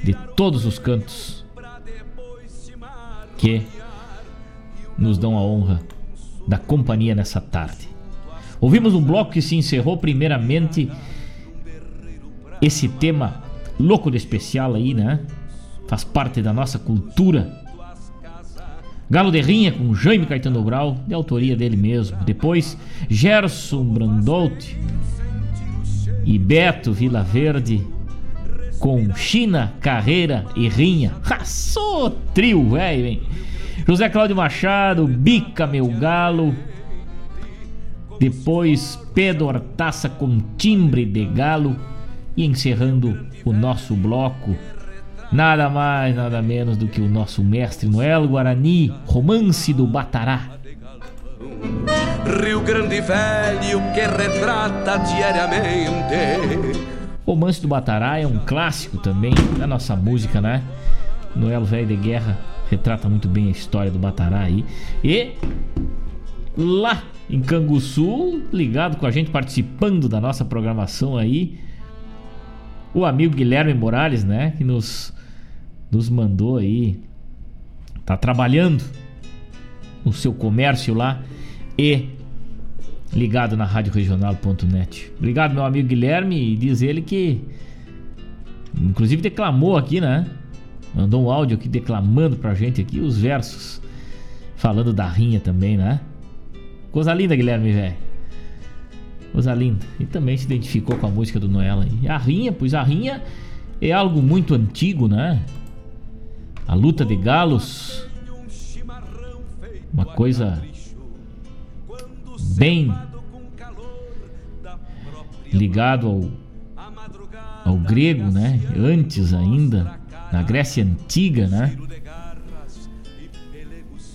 de todos os cantos que nos dão a honra da companhia nessa tarde. Ouvimos um bloco que se encerrou primeiramente esse tema louco de especial aí, né? Faz parte da nossa cultura. Galo de Rinha com Jaime Caetano Brau, de autoria dele mesmo. Depois Gerson Brandolt e Beto Vila Verde com China, Carreira e Rinha. Raçou trio, velho, hein? José Cláudio Machado, Bica Meu Galo. Depois Pedro Hortaça com Timbre de Galo. E encerrando o nosso bloco, nada mais, nada menos do que o nosso mestre Noel Guarani, Romance do Batará. Rio Grande Velho que retrata diariamente. Romance do Batará é um clássico também da nossa música, né? Noel Velho de Guerra retrata muito bem a história do Batará aí. E lá em Canguçu, ligado com a gente, participando da nossa programação aí, o amigo Guilherme Morales, né? Que nos, nos mandou aí. Tá trabalhando no seu comércio lá e ligado na rádio regional.net. Obrigado, meu amigo Guilherme. E diz ele que, inclusive, declamou aqui, né? Mandou um áudio aqui declamando pra gente aqui os versos. Falando da rinha também, né? Coisa linda, Guilherme, velho. Coisa linda. E também se identificou com a música do Noel aí. A rinha, pois a rinha é algo muito antigo, né? A luta de galos. Uma coisa bem ligado ao, ao grego, né? Antes ainda, na Grécia Antiga, né?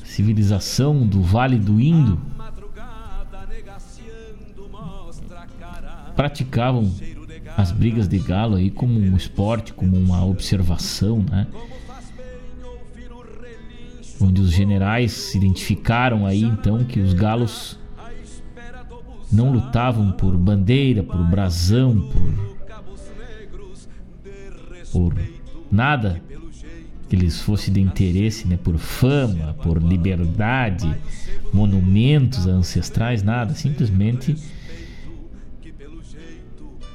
Civilização do Vale do Indo praticavam as brigas de galo aí como um esporte, como uma observação, né? Onde os generais se identificaram aí então que os galos não lutavam por bandeira, por brasão, por por nada que lhes fosse de interesse, né? Por fama, por liberdade, monumentos ancestrais, nada, simplesmente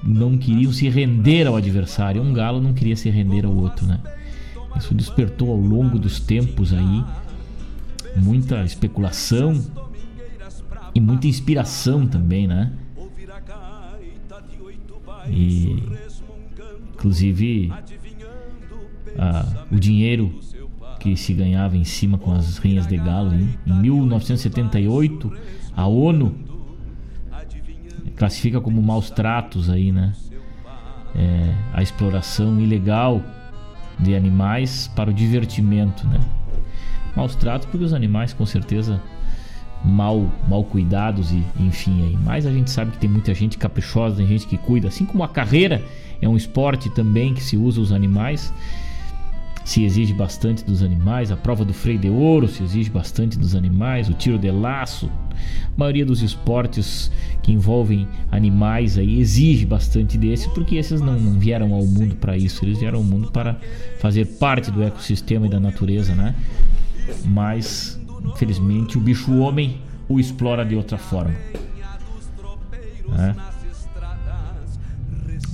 não queriam se render ao adversário. Um galo não queria se render ao outro, né? Isso despertou ao longo dos tempos aí muita especulação e muita inspiração também, né? E inclusive a, o dinheiro que se ganhava em cima com as rinhas de galo hein? em 1978 a ONU classifica como maus tratos aí, né? É, a exploração ilegal de animais para o divertimento, né? Maus tratos porque os animais com certeza mal mal cuidados e enfim aí. Mas a gente sabe que tem muita gente caprichosa, tem gente que cuida, assim como a carreira é um esporte também que se usa os animais se exige bastante dos animais, a prova do freio de ouro se exige bastante dos animais, o tiro de laço, a maioria dos esportes que envolvem animais aí exige bastante desse, porque esses não, não vieram ao mundo para isso, eles vieram ao mundo para fazer parte do ecossistema e da natureza, né? Mas, infelizmente, o bicho homem o explora de outra forma. Né?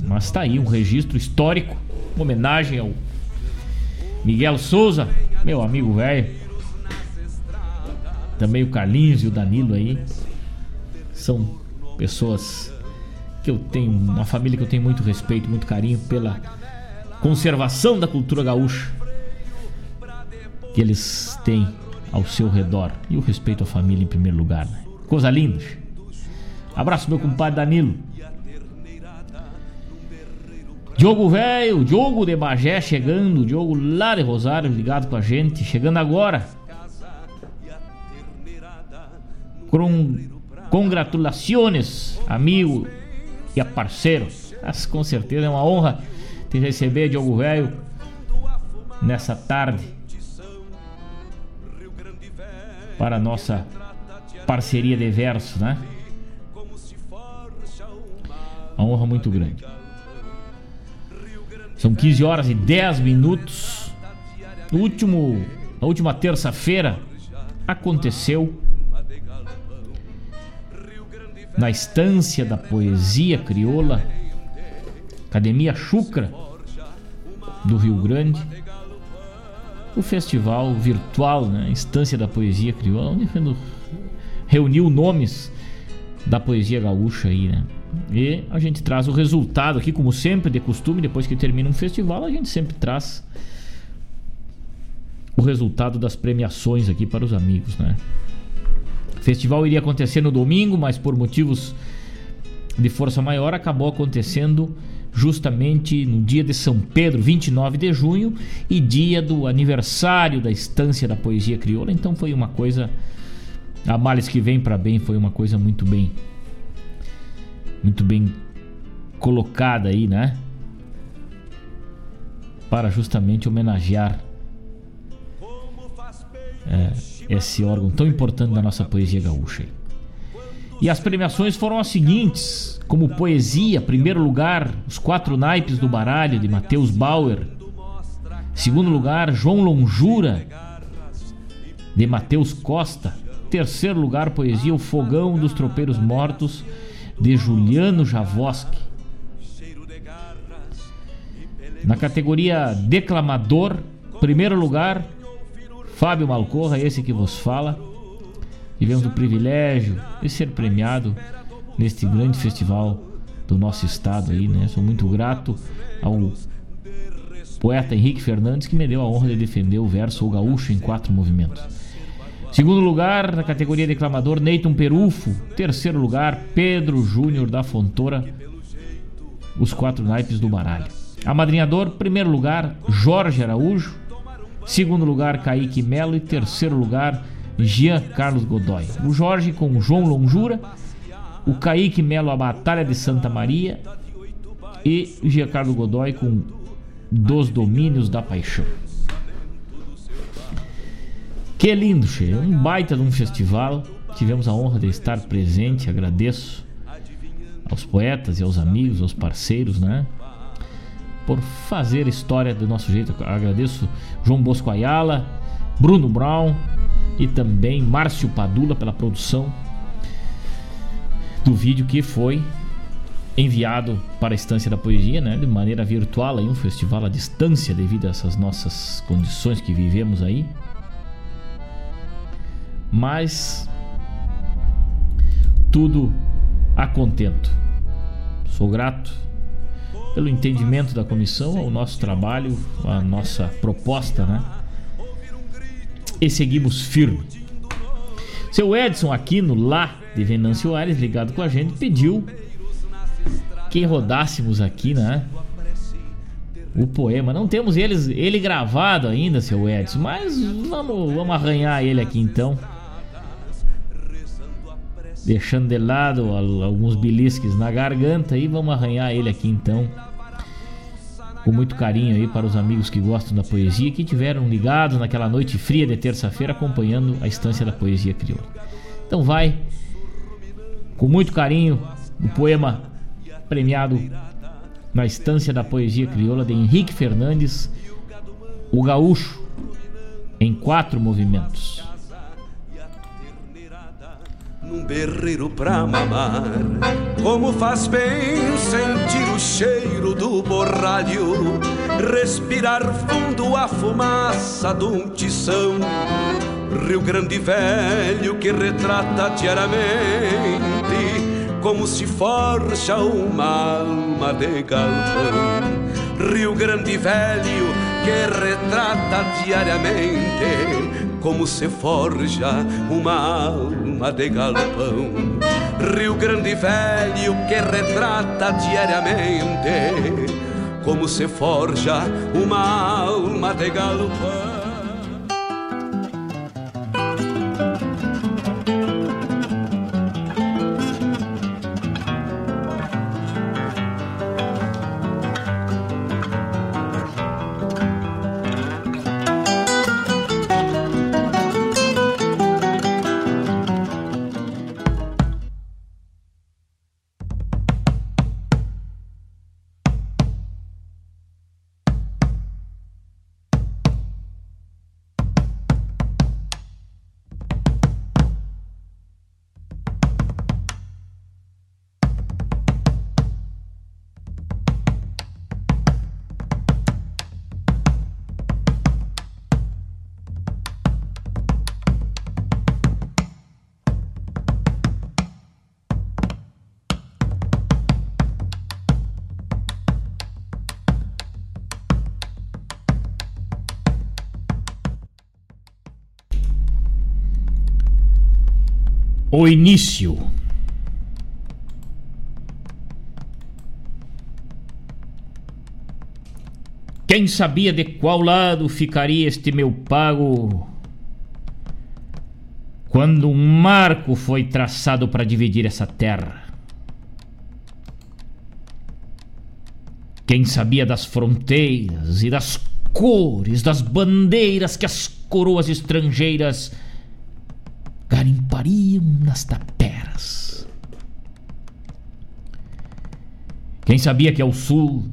Mas tá aí um registro histórico, uma homenagem ao Miguel Souza, meu amigo velho. Também o Carlinhos e o Danilo aí. São pessoas que eu tenho, uma família que eu tenho muito respeito, muito carinho pela conservação da cultura gaúcha que eles têm ao seu redor. E o respeito à família em primeiro lugar. Né? Coisa linda. Abraço, meu compadre Danilo. Diogo Velho, Diogo de Bagé chegando, Diogo lá de Rosário ligado com a gente, chegando agora. Com congratulações, amigo e a parceiro. Mas, com certeza é uma honra te receber, Diogo Velho, nessa tarde. Para a nossa parceria de verso, né? Uma honra muito grande. São 15 horas e 10 minutos. No último, na última terça-feira aconteceu na estância da poesia crioula, Academia Chucra do Rio Grande, o festival virtual, né, Estância da Poesia Crioula, onde reuniu nomes da poesia gaúcha aí, né? E a gente traz o resultado aqui, como sempre, de costume, depois que termina um festival, a gente sempre traz o resultado das premiações aqui para os amigos, né? O festival iria acontecer no domingo, mas por motivos de força maior acabou acontecendo justamente no dia de São Pedro, 29 de junho, e dia do aniversário da Estância da Poesia Crioula. Então foi uma coisa a males que vem para bem, foi uma coisa muito bem muito bem colocada aí, né? Para justamente homenagear é, esse órgão tão importante da nossa poesia gaúcha. E as premiações foram as seguintes: como poesia, primeiro lugar, os quatro naipes do baralho de Matheus Bauer. Segundo lugar, João Lonjura de Matheus Costa. Terceiro lugar, poesia O Fogão dos Tropeiros Mortos de Juliano Javoski. Na categoria declamador, primeiro lugar, Fábio Malcorra, esse que vos fala. Tivemos o privilégio de ser premiado neste grande festival do nosso estado aí, né? Sou muito grato ao poeta Henrique Fernandes que me deu a honra de defender o verso O Gaúcho em quatro movimentos. Segundo lugar, na categoria declamador, Neyton Perufo. Terceiro lugar, Pedro Júnior da Fontoura. Os quatro naipes do baralho. Amadrinhador, primeiro lugar, Jorge Araújo. Segundo lugar, Kaique Melo. E terceiro lugar, Jean Carlos Godoy. O Jorge com João Lonjura. O Kaique Melo, a Batalha de Santa Maria. E Jean Carlos Godoy com Dos Domínios da Paixão. Que lindo, che. Um baita de um festival. Tivemos a honra de estar presente. Agradeço aos poetas e aos amigos, aos parceiros, né? por fazer história do nosso jeito. Agradeço João Bosco Ayala, Bruno Brown e também Márcio Padula pela produção do vídeo que foi enviado para a Estância da Poesia, né, de maneira virtual, aí um festival à distância devido a essas nossas condições que vivemos aí. Mas tudo a contento. Sou grato pelo entendimento da comissão ao nosso trabalho, à nossa proposta, né? E seguimos firme. Seu Edson Aquino, lá de Venâncio Aires, ligado com a gente, pediu que rodássemos aqui, né? O poema. Não temos eles, ele gravado ainda, seu Edson, mas vamos, vamos arranhar ele aqui então. Deixando de lado alguns belisques na garganta e vamos arranhar ele aqui então com muito carinho aí para os amigos que gostam da poesia e que tiveram ligados naquela noite fria de terça-feira acompanhando a estância da poesia crioula. Então vai com muito carinho o poema premiado na estância da poesia crioula de Henrique Fernandes, O Gaúcho, em quatro movimentos num berreiro pra mamar. Como faz bem sentir o cheiro do borralho, respirar fundo a fumaça de um tição. Rio Grande Velho que retrata diariamente como se forja uma alma de galpão. Rio Grande Velho que retrata diariamente como se forja uma alma de galpão. Rio Grande Velho que retrata diariamente como se forja uma alma de galpão. O início. Quem sabia de qual lado ficaria este meu pago quando um marco foi traçado para dividir essa terra? Quem sabia das fronteiras e das cores das bandeiras que as coroas estrangeiras garimpariam nas taperas? Quem sabia que ao sul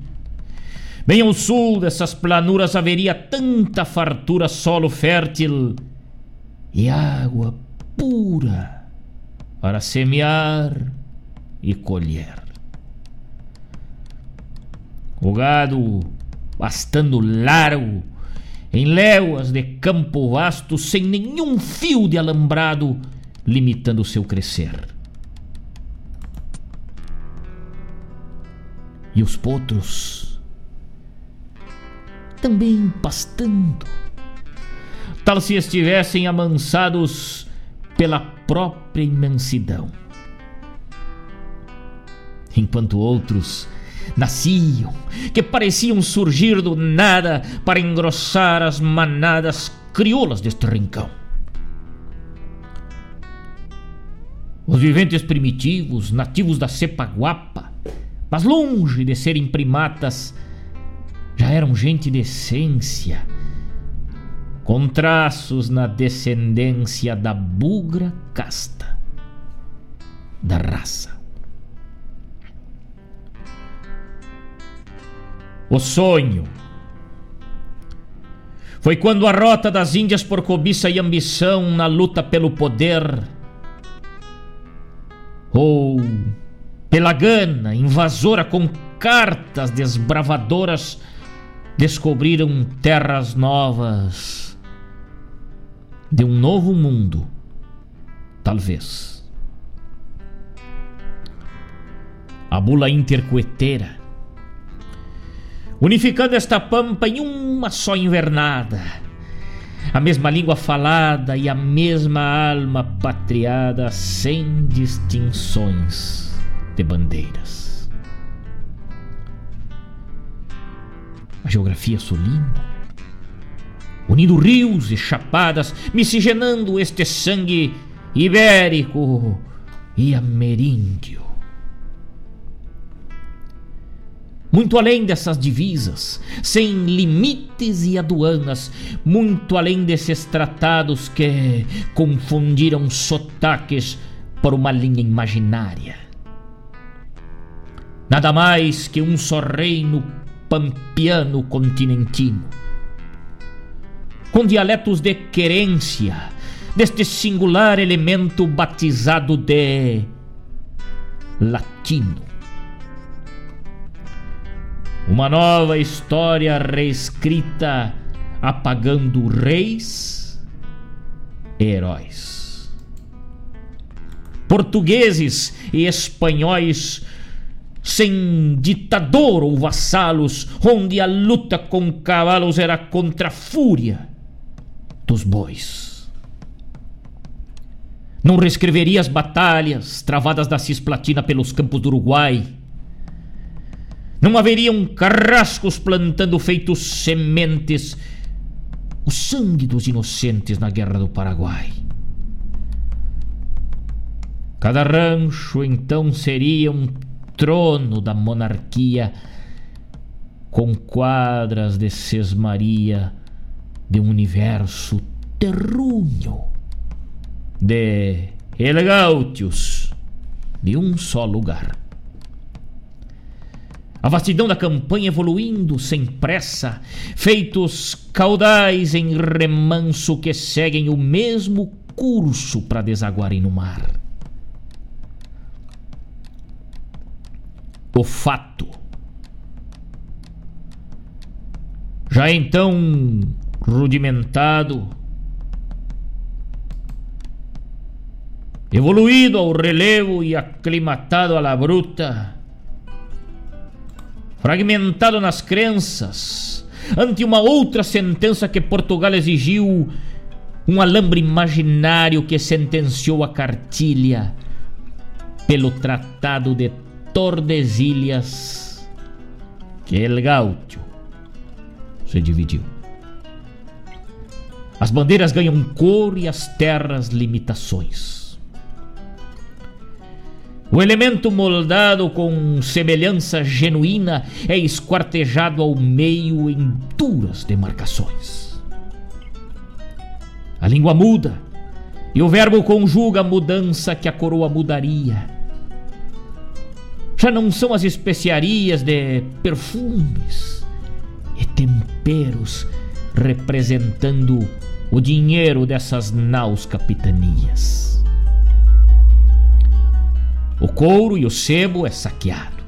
Bem ao sul dessas planuras haveria tanta fartura solo fértil e água pura para semear e colher. O gado bastando largo, em léguas de campo vasto, sem nenhum fio de alambrado limitando seu crescer. E os potros também pastando, tal se estivessem amansados pela própria imensidão. Enquanto outros nasciam, que pareciam surgir do nada para engrossar as manadas crioulas deste rincão. Os viventes primitivos, nativos da cepa guapa, mas longe de serem primatas, já eram gente de essência, com traços na descendência da bugra casta da raça. O sonho foi quando a rota das Índias por cobiça e ambição na luta pelo poder, ou pela gana invasora com cartas desbravadoras descobriram terras novas de um novo mundo, talvez. A bula intercoeteira, unificando esta pampa em uma só invernada, a mesma língua falada e a mesma alma patriada, sem distinções de bandeiras. a geografia sulina, unindo rios e chapadas, miscigenando este sangue ibérico e ameríndio. Muito além dessas divisas, sem limites e aduanas, muito além desses tratados que confundiram sotaques por uma linha imaginária. Nada mais que um só reino pampiano continentino. Com dialetos de querência, deste singular elemento batizado de latino. Uma nova história reescrita apagando reis e heróis. Portugueses e espanhóis sem ditador ou vassalos, onde a luta com cavalos era contra a fúria dos bois. Não reescreveria as batalhas travadas da Cisplatina pelos campos do Uruguai. Não haveriam carrascos plantando feitos sementes o sangue dos inocentes na Guerra do Paraguai. Cada rancho então seria um trono da monarquia com quadras de sesmaria de um universo terrunho de elegautios de um só lugar. A vastidão da campanha evoluindo sem pressa, feitos caudais em remanso que seguem o mesmo curso para desaguarem no mar. o fato. Já então rudimentado, evoluído ao relevo e aclimatado à labruta, fragmentado nas crenças, ante uma outra sentença que Portugal exigiu um alambre imaginário que sentenciou a cartilha pelo Tratado de Tordesilhas, que el gaúcho se dividiu. As bandeiras ganham cor e as terras limitações. O elemento moldado com semelhança genuína é esquartejado ao meio em duras demarcações. A língua muda e o verbo conjuga a mudança que a coroa mudaria. Já não são as especiarias de perfumes e temperos representando o dinheiro dessas naus capitanias. O couro e o sebo é saqueado.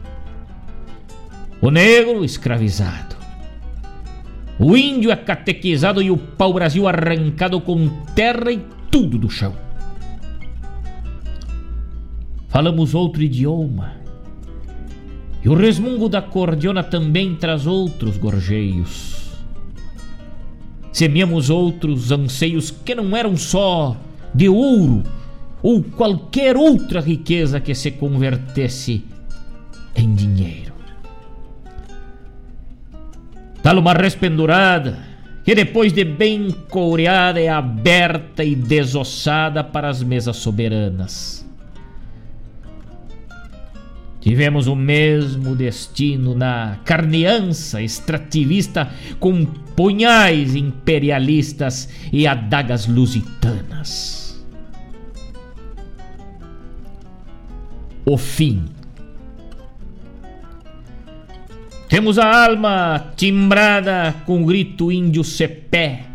O negro escravizado. O índio é catequizado e o pau-brasil arrancado com terra e tudo do chão. Falamos outro idioma. E o resmungo da cordiona também traz outros gorjeios semeamos outros anseios que não eram só de ouro ou qualquer outra riqueza que se convertesse em dinheiro. Tal uma respendurada que depois de bem coreada é aberta e desossada para as mesas soberanas. Tivemos o mesmo destino na carneança extrativista com punhais imperialistas e adagas lusitanas. O fim. Temos a alma timbrada com o grito índio cepé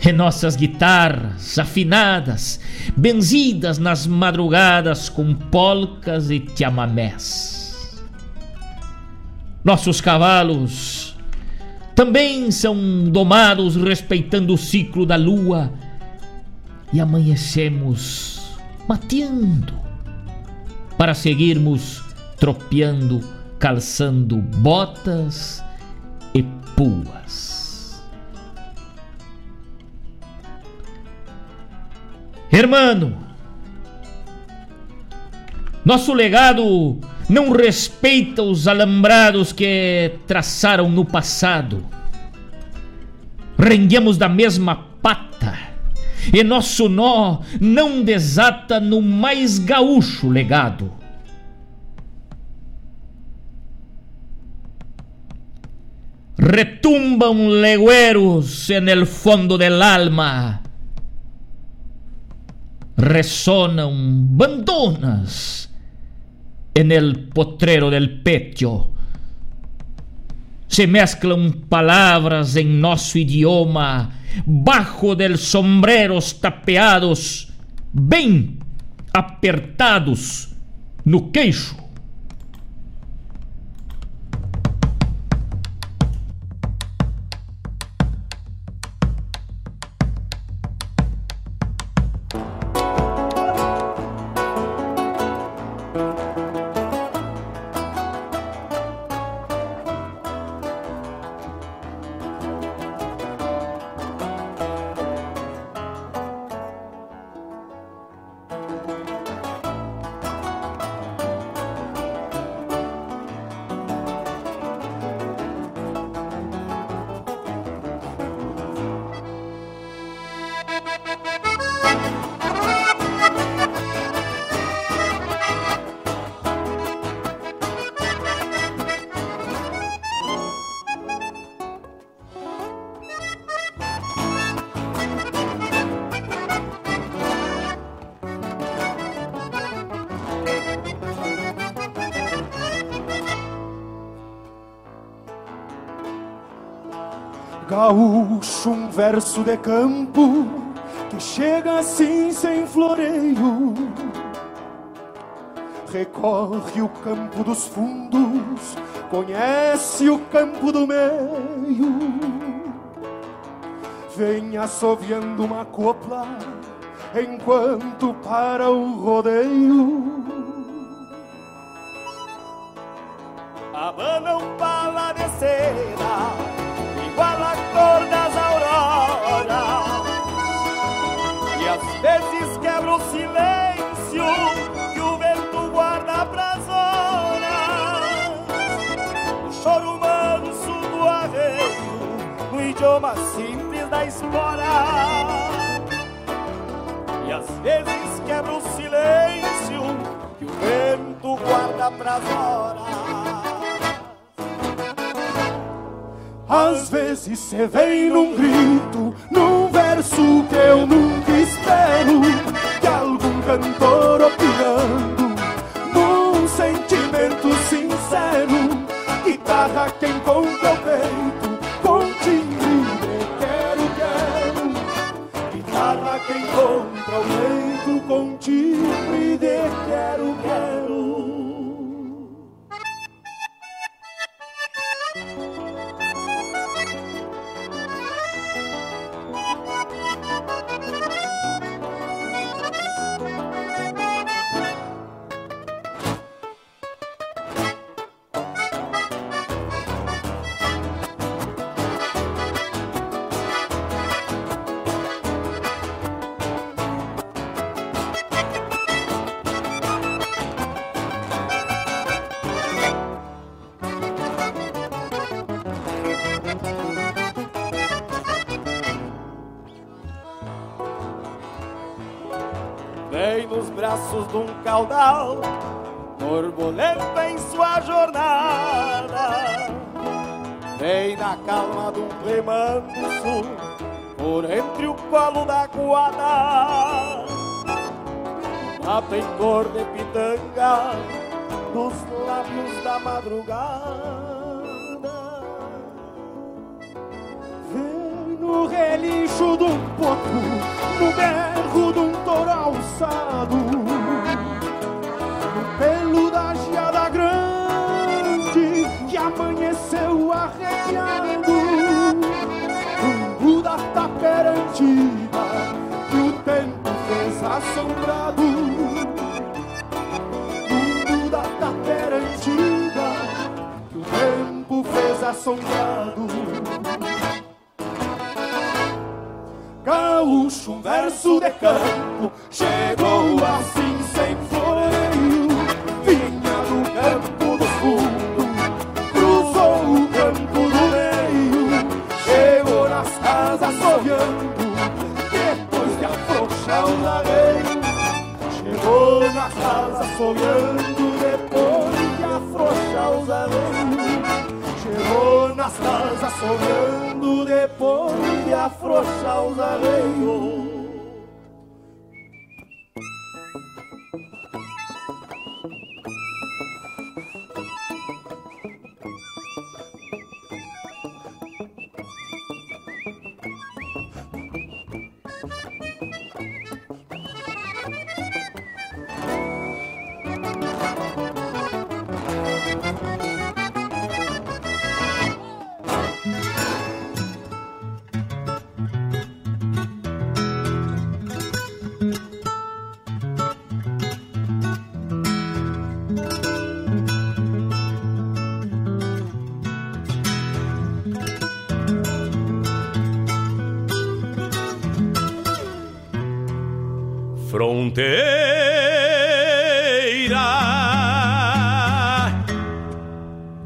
e nossas guitarras afinadas, benzidas nas madrugadas com polcas e chamamés. Nossos cavalos também são domados respeitando o ciclo da lua e amanhecemos mateando para seguirmos tropeando, calçando botas e puas. Hermano, nosso legado não respeita os alambrados que traçaram no passado. Rendemos da mesma pata e nosso nó não desata no mais gaúcho legado. Retumbam legueros en el fondo del alma resonan bandonas en el potrero del pecho. Se mezclan palabras en nosso idioma bajo del sombreros tapeados, bem apertados no queixo. Verso de campo que chega assim sem floreio. Recorre o campo dos fundos, conhece o campo do meio. Vem assoviando uma copla enquanto para o rodeio. E às vezes quebra o silêncio que o vento guarda pras horas. Às vezes cê vem num grito, num verso que eu nunca espero, de algum cantor opinando, num sentimento sincero, guitarra que encontra o Mata em cor de pitanga, dos lábios da madrugada. Vem no relincho de um potro, no berro de um touro alçado, no pelo da geada grande que amanheceu arrepiado, um Buda tapera antiga que o tempo fez assombrado, assombrado. Gaúcho, um verso de campo, chegou assim sem floreio, vinha do campo do fundo, cruzou o campo do meio, chegou nas casas sonhando, depois de afrouxar o lareio, chegou nas casas sonhando, casas sonhando depois de afrouxar os arreios. Fronteira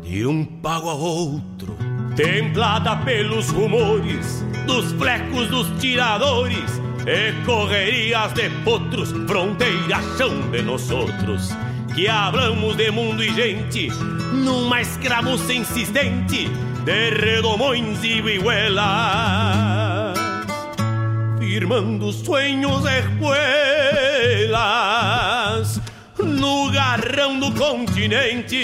de um pago a outro, templada pelos rumores dos flecos dos tiradores e correrias de potros, fronteira chão de nós outros, que hablamos de mundo e gente numa escramuça insistente de redomões e vihuelas firmando sueños de espuelas no garrão do continente,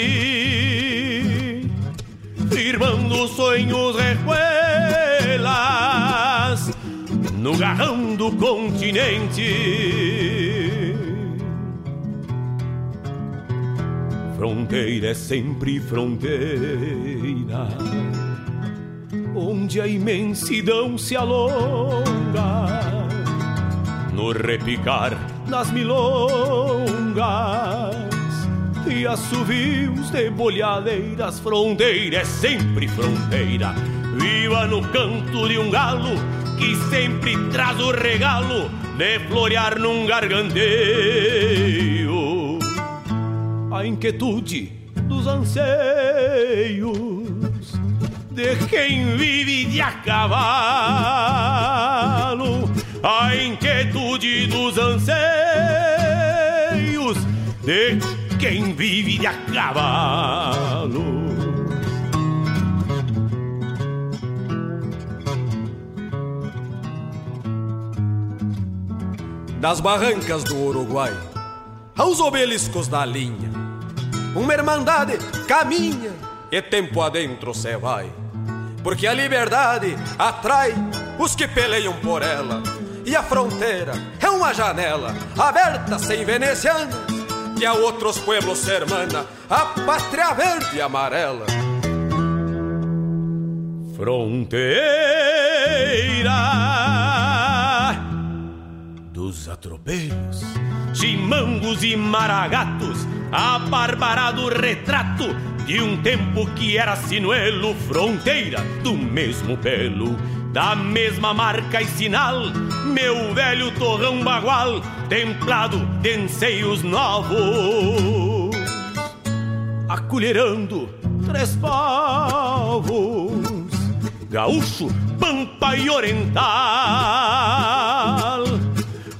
firmando sonhos de espuelas no garrão do continente. Fronteira é sempre fronteira onde a imensidão se alonga no repicar das milongas e assovios de bolhadeiras. Fronteira é sempre fronteira, viva no canto de um galo que sempre traz o regalo de florear num garganteio. A inquietude dos anseios de quem vive de a cavalo, a inquietude dos anseios de quem vive de a cavalo. Das barrancas do Uruguai aos obeliscos da linha, uma irmandade caminha e tempo adentro cê vai. Porque a liberdade atrai os que peleiam por ela, e a fronteira é uma janela aberta sem venecianas, que a outros pueblos hermana a pátria verde e amarela. Fronteira dos atropelhos, chimangos e maragatos, abarbarado retrato de um tempo que era sinuelo, fronteira do mesmo pelo, da mesma marca e sinal, meu velho torrão bagual, templado de anseios novos, acolherando três povos, gaúcho, pampa e oriental,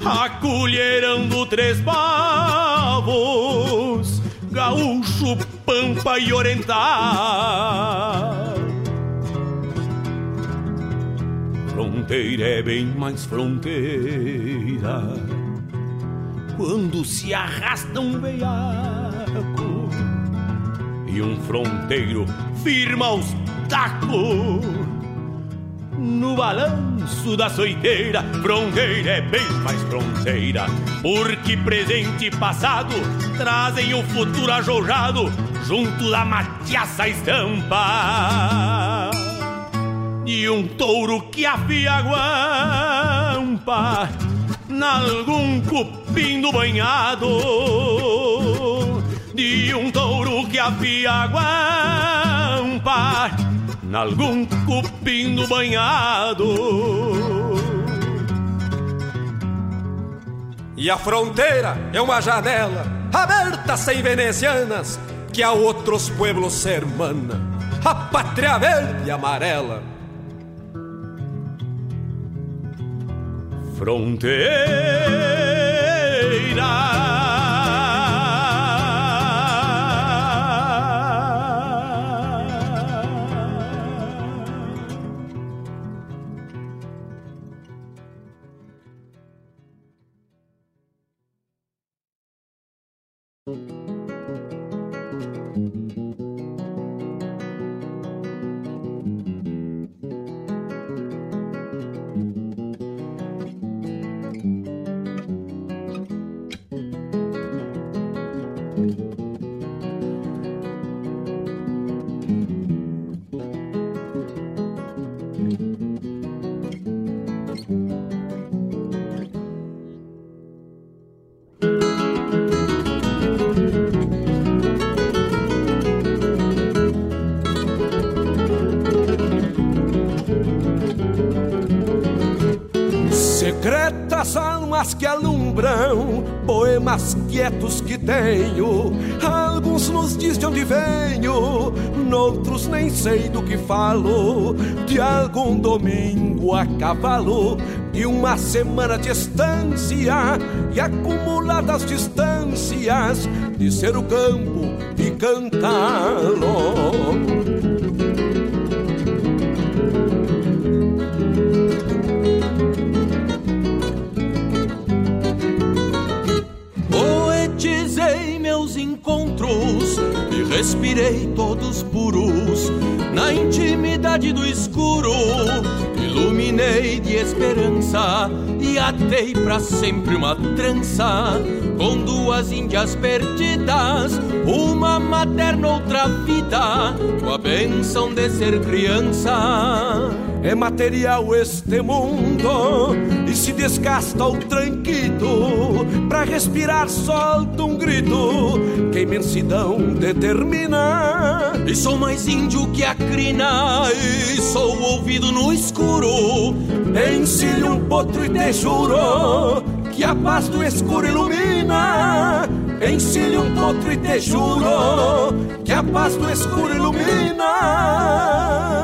acolherando três povos, gaúcho, pampa e oriental. Fronteira é bem mais fronteira quando se arrasta um veiaco e um fronteiro firma os tacos no balanço da soiteira. Fronteira é bem mais fronteira, porque presente e passado trazem o futuro ajojado junto da matiaça estampa. E um touro que afia a guampa nalgum cupim do banhado. De um touro que afia a guampa nalgum cupim do banhado. E a fronteira é uma janela aberta sem venecianas, que a outros pueblos se hermana, a pátria verde e amarela. Secretas sei do que falo. De algum domingo a cavalo, de uma semana de estância e acumuladas distâncias de ser o campo e cantá-lo. Encontros e respirei todos puros na intimidade do escuro. Iluminei de esperança e atei pra sempre uma trança duas índias perdidas, uma materna, outra vida, com a benção de ser criança. É material este mundo e se desgasta o tranquilo. Pra respirar, solta um grito que a imensidão determina. E sou mais índio que a crina, e sou ouvido no escuro. Encilho um potro e te juro que a paz do escuro ilumina. Encilho um potro e te juro que a paz do escuro ilumina.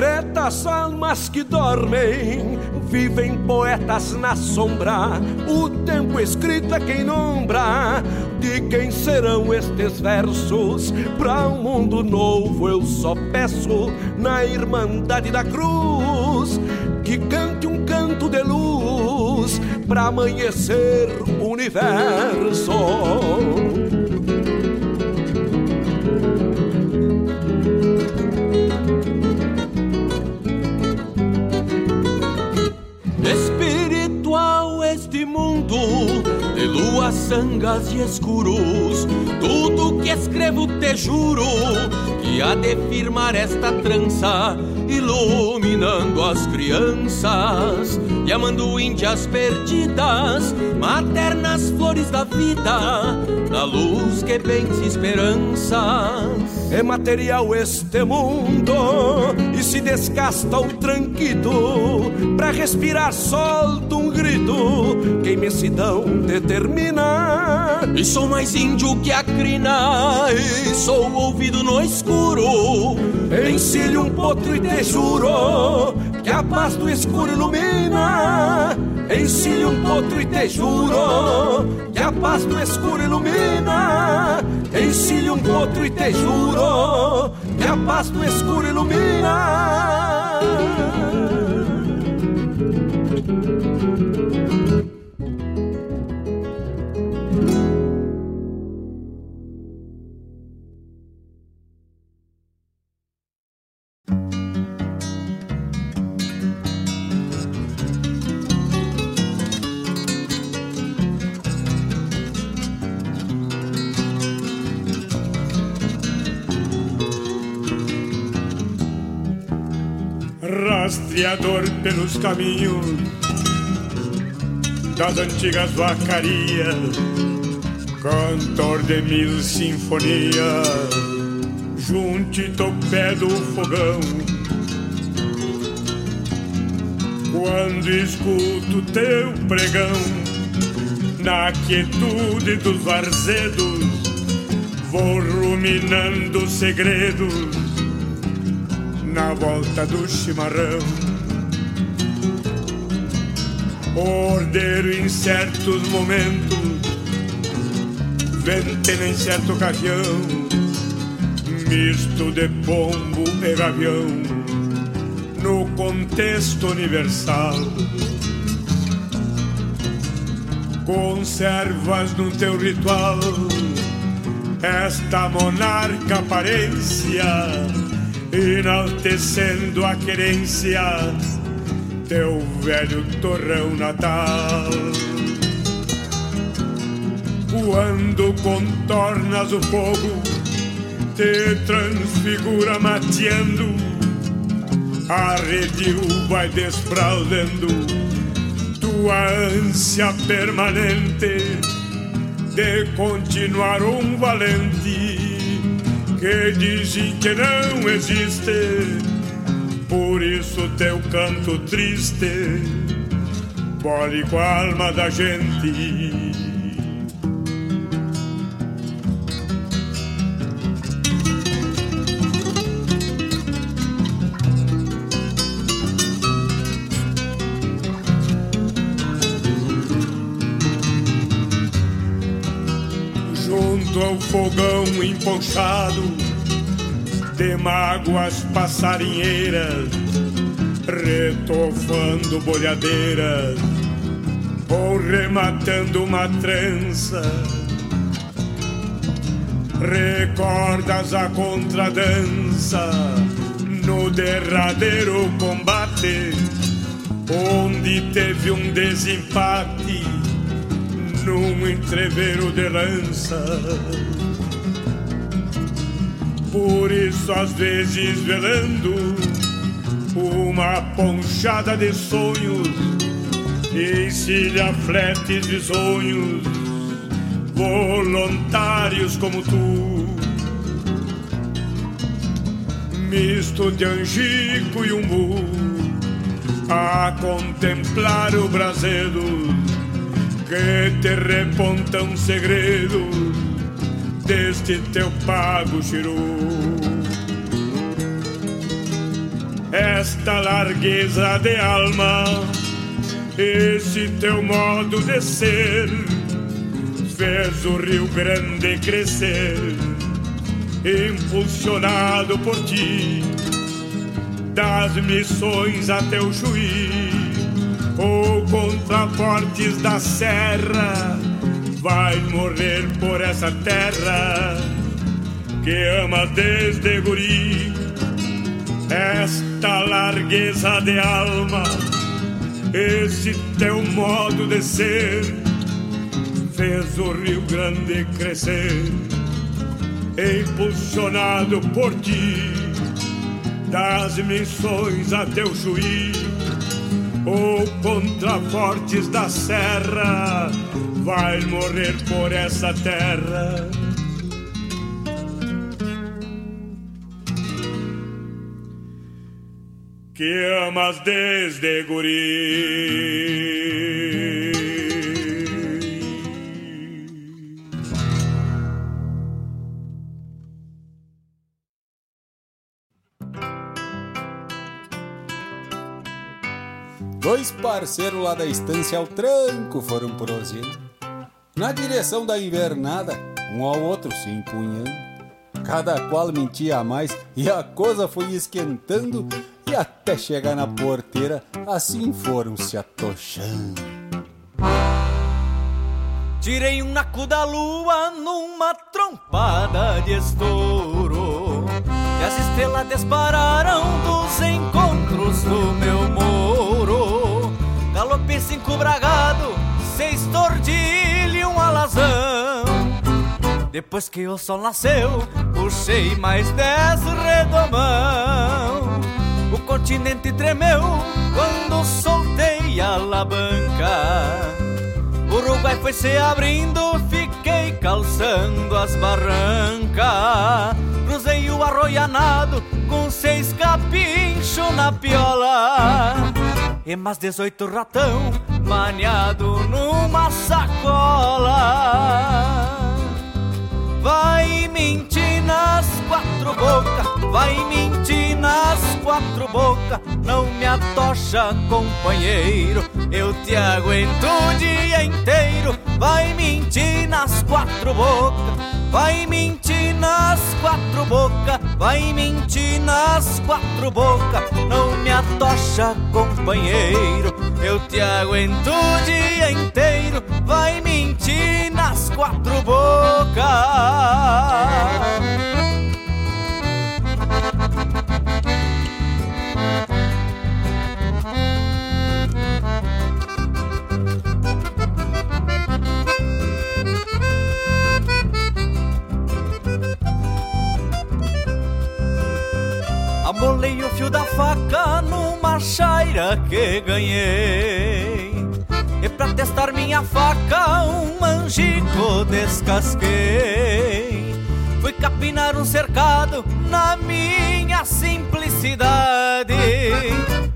Das almas que dormem, vivem poetas na sombra. O tempo escrito é quem nombra de quem serão estes versos. Para um mundo novo eu só peço, na Irmandade da Cruz, que cante um canto de luz para amanhecer o universo. Sangas e escuros. Tudo que escrevo te juro que há de firmar esta trança, iluminando as crianças e amando índias perdidas, maternas flores da vida, na luz que vence esperanças. É material este mundo e se descasta o tranquito pra respirar solta um grito que imensidão determina. E sou mais índio que a crina e sou ouvido no escuro. Encilho um potro e te juro que a paz do escuro ilumina. Encilho um potro e te juro que a paz do escuro ilumina. Encilho um potro e te juro que a paz do escuro ilumina. Rastreador pelos caminhos das antigas vacarias, cantor de mil sinfonias, junte topé do fogão. Quando escuto teu pregão, na quietude dos varzedos, vou ruminando segredos na volta do chimarrão. Ordeiro em certos momentos, ventena em certa ocasião, misto de pombo e gavião, no contexto universal. Conservas no teu ritual esta monarca aparência enaltecendo a querência teu velho torrão natal. Quando contornas o fogo, te transfigura mateando, a redil vai desfraldando tua ânsia permanente de continuar um valente que dizem que não existe. Por isso teu canto triste bole com a alma da gente. Junto ao fogão emponchado de mágoas passarinheiras, retofando bolhadeiras ou rematando uma trança. Recordas a contradança no derradeiro combate, onde teve um desempate num entreveiro de lança. Por isso, às vezes, velando uma ponchada de sonhos, encilha fletes de sonhos, voluntários como tu. Misto de angico e umbu, a contemplar o braseiro que te repontam segredos deste teu pago chiru. esta largueza de alma, esse teu modo de ser, fez o Rio Grande crescer, impulsionado por ti, das missões até o Chuí, ou contrafortes da serra, vai morrer por essa terra que ama desde guri. Esta largueza de alma, esse teu modo de ser, fez o Rio Grande crescer, impulsionado por ti, das missões até o Chuí, ou contra fortes da serra, vai morrer por essa terra. que amas desde guri. Dois parceiros lá da estância ao tranco foram prosseguindo. Na direção da invernada, um ao outro se empunhando. Cada qual mentia a mais e a coisa foi esquentando e até chegar na porteira, assim foram se atochando. Tirei um naco da lua numa trompada de estouro E as estrelas dispararam dos encontros Cinco bragado, seis tordilho e um alazão Depois que o sol nasceu, puxei mais dez redomão o continente tremeu quando soltei a alavanca. O Uruguai foi se abrindo, fiquei calçando as barrancas. Cruzei o arroianado com seis capinchos na piola. E mais dezoito ratão maniado numa sacola. Vai mentir nas quatro bocas, vai mentir nas quatro bocas. Não me atocha, companheiro, eu te aguento o dia inteiro. Vai mentir nas quatro bocas, vai mentir nas quatro bocas, vai mentir nas quatro bocas. Não me atocha, companheiro, eu te aguento o dia inteiro. Vai mentir nas quatro bocas. Da faca numa chaira que ganhei. E pra testar minha faca um manjico descasquei. Fui capinar um cercado na minha simplicidade.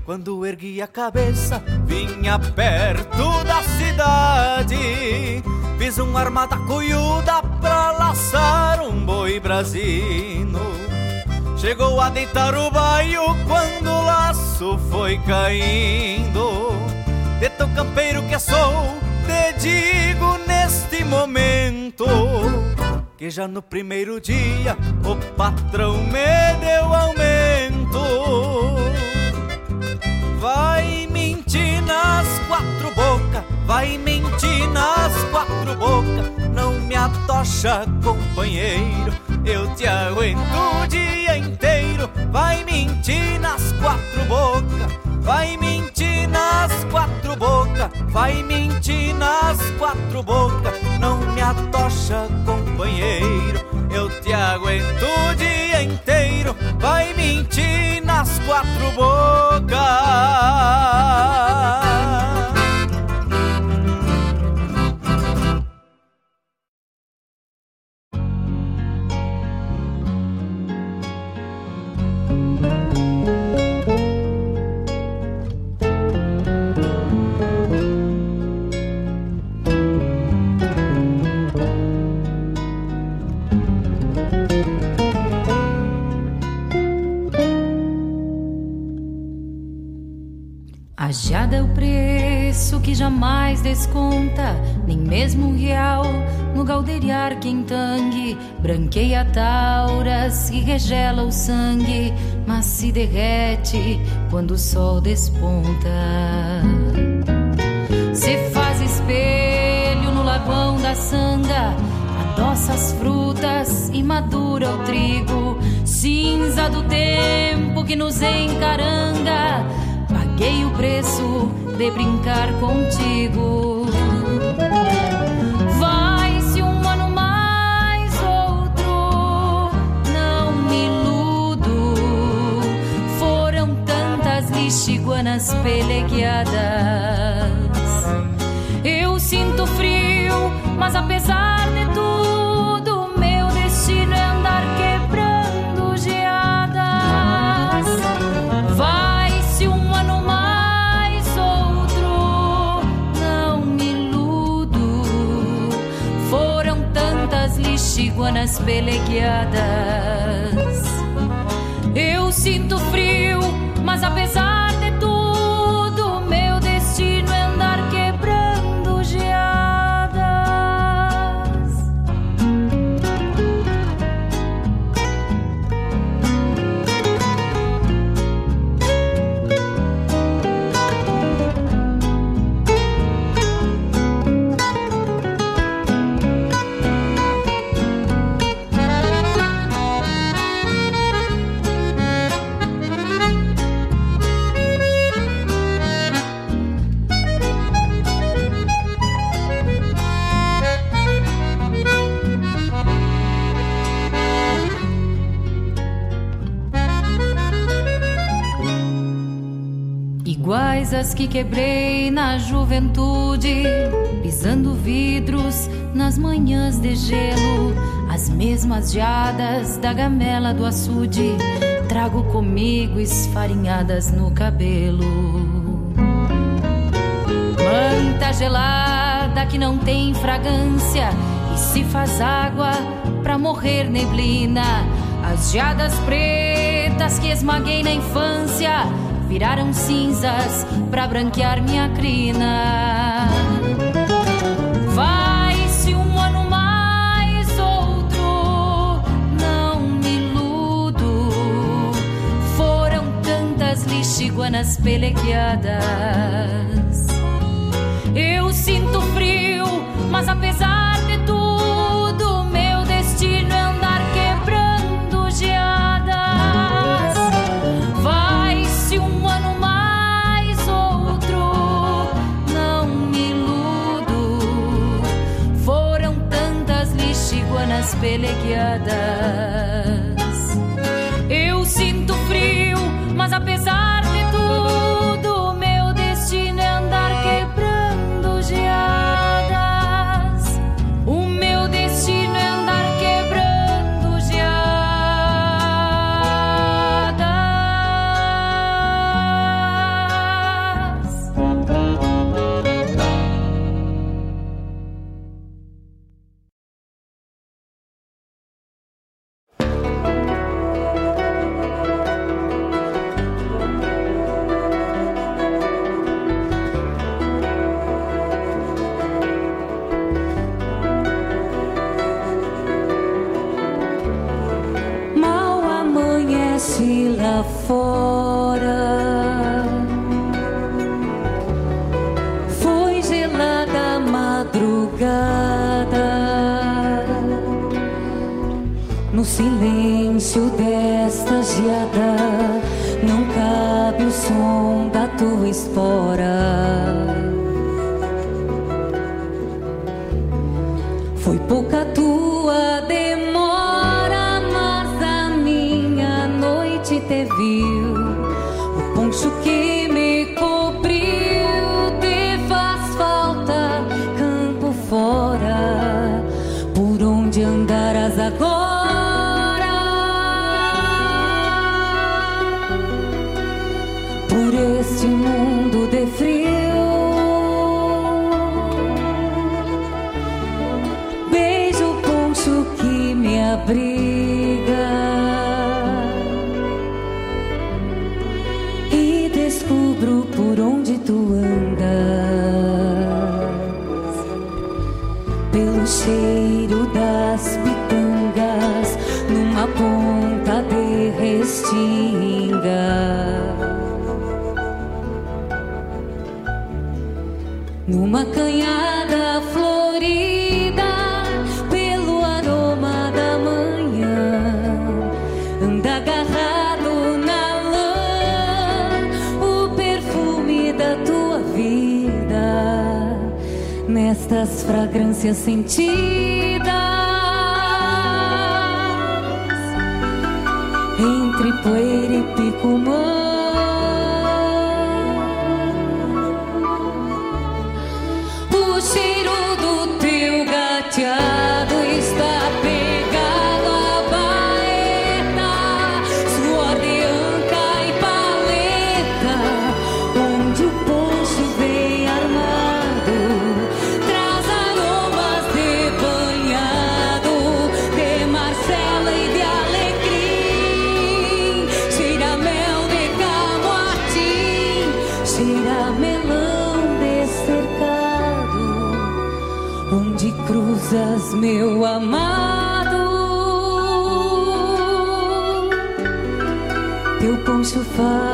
Quando ergui a cabeça vinha perto da cidade. Fiz uma armada cuiuda pra laçar um boi brasino Chegou a deitar o baio quando o laço foi caindo. De tão campeiro que sou, te digo neste momento que já no primeiro dia o patrão me deu aumento. Vai mentir nas quatro bocas, vai mentir nas quatro bocas, não me atocha, companheiro eu te aguento o dia inteiro. Vai mentir nas quatro bocas, vai mentir nas quatro bocas, vai mentir nas quatro bocas. Não me atocha, companheiro, eu te aguento o dia inteiro. Vai mentir nas quatro bocas. Geada é o preço que jamais desconta, nem mesmo um real no galderiar quentangue. Branqueia tauras e regela o sangue, mas se derrete quando o sol desponta. Se faz espelho no lagoão da sanga, adoça as frutas e madura o trigo, cinza do tempo que nos encaranga paguei o preço de brincar contigo. Vai-se um ano mais outro, não me iludo. Foram tantas lixiguanas pelegueadas. Eu sinto frio, mas apesar lixiguanas pelegueadas. Eu sinto frio, mas apesar Iguais as que quebrei na juventude, pisando vidros nas manhãs de gelo, as mesmas geadas da gamela do açude, trago comigo esfarinhadas no cabelo. Manta gelada que não tem fragrância e se faz água pra morrer neblina. As geadas pretas que esmaguei na infância viraram cinzas pra branquear minha crina. Vai-se um ano mais outro, não me iludo. Foram tantas lixiguanas pelegueadas. Eu sinto frio, mas apesar lixiguanas noite das fragrâncias sentidas entre poeira e pico humano. meu amado, teu pão chufado.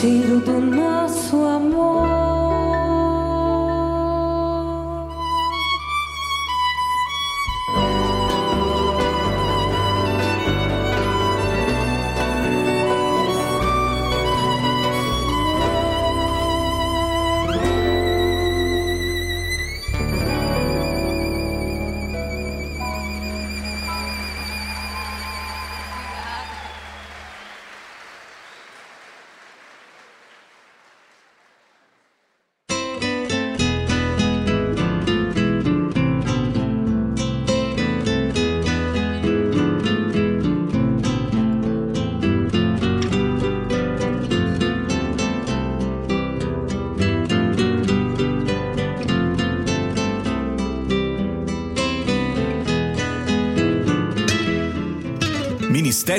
tiro do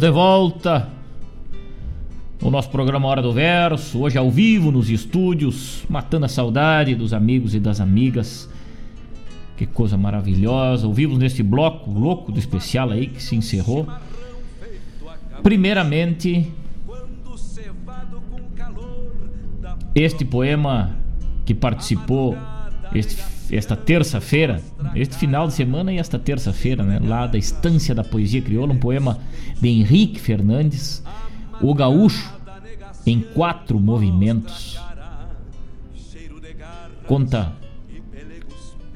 Estamos de volta no nosso programa Hora do Verso, hoje ao vivo nos estúdios, matando a saudade dos amigos e das amigas. Que coisa maravilhosa, ao vivo neste bloco louco do especial aí que se encerrou. Primeiramente, este poema que participou este, esta terça-feira, este final de semana e esta terça-feira, né, lá da Estância da Poesia Crioula, um poema de Henrique Fernandes, O Gaúcho, em quatro movimentos. Conta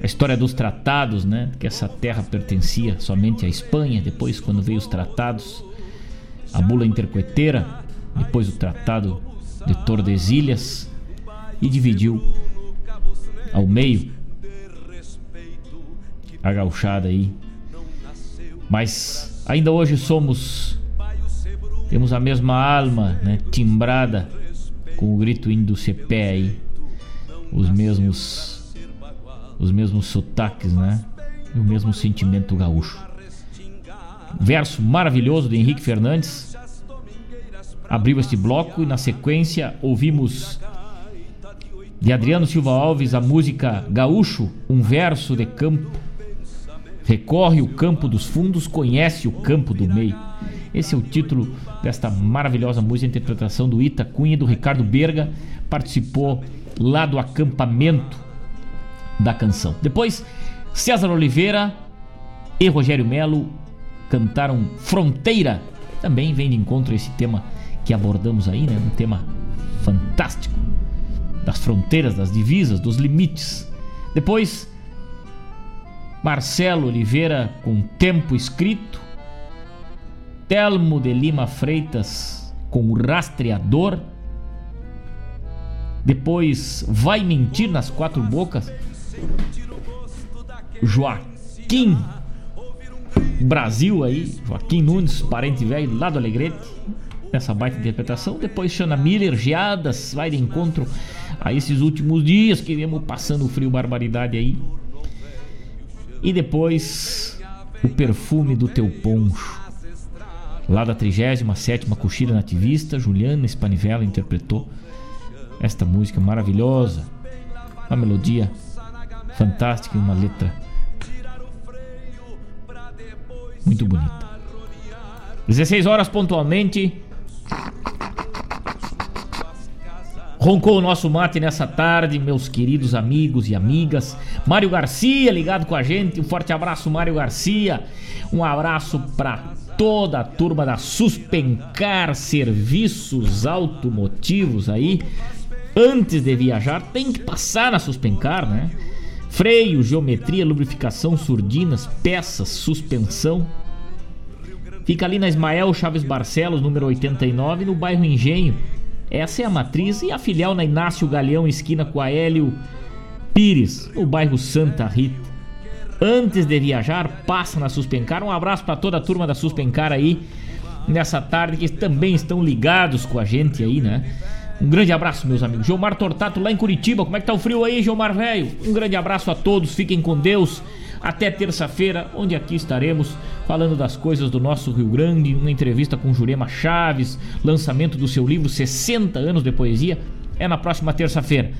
a história dos tratados, né, que essa terra pertencia somente à Espanha, depois quando veio os tratados, a bula intercoeteira, depois o tratado de Tordesilhas e dividiu ao meio a gauchada aí. Mas ainda hoje somos temos a mesma alma, né, timbrada com o grito indo do cepé aí. Os mesmos os mesmos sotaques, né? E o mesmo sentimento gaúcho. Verso maravilhoso de Henrique Fernandes abriu este bloco e na sequência ouvimos de Adriano Silva Alves a música Gaúcho, um verso de campo. Recorre o campo dos fundos, conhece o campo do meio. Esse é o título desta maravilhosa música, interpretação do Ita Cunha do Ricardo Berga. Participou lá do acampamento da canção. Depois, César Oliveira e Rogério Melo cantaram Fronteira. Também vem de encontro a esse tema que abordamos aí, né? Um tema fantástico das fronteiras, das divisas, dos limites. Depois, Marcelo Oliveira com Tempo Escrito, Telmo de Lima Freitas com o Rastreador, depois Vai Mentir nas Quatro Bocas, Joaquim Brasil aí, Joaquim Nunes, parente velho lá do Alegrete, nessa baita interpretação. Depois Xana Miller, Geadas, vai de encontro a esses últimos dias que viemos passando frio barbaridade aí. E depois o perfume do teu poncho. Lá da 37 Coxilha Nativista, Juliana Spanivella interpretou esta música maravilhosa. Uma melodia fantástica e uma letra muito bonita. 16 horas pontualmente. Roncou o nosso mate nessa tarde, meus queridos amigos e amigas. Mário Garcia ligado com a gente. Um forte abraço, Mário Garcia. Um abraço para toda a turma da Suspencar Serviços Automotivos aí. Antes de viajar, tem que passar na Suspencar, né? Freio, geometria, lubrificação, surdinas, peças, suspensão. Fica ali na Ismael Chaves Barcelos, número 89, no bairro Engenho. Essa é a matriz e a filial na Inácio Galeão, esquina com a Hélio Pires, no bairro Santa Rita. Antes de viajar, passa na Suspencar. Um abraço para toda a turma da Suspencar aí nessa tarde que também estão ligados com a gente aí, né? Um grande abraço, meus amigos. Gilmar Tortato lá em Curitiba. Como é que tá o frio aí, Gilmar velho? Um grande abraço a todos. Fiquem com Deus. Até terça-feira, onde aqui estaremos falando das coisas do nosso Rio Grande, uma entrevista com Jurema Chaves, lançamento do seu livro 60 anos de poesia, é na próxima terça-feira.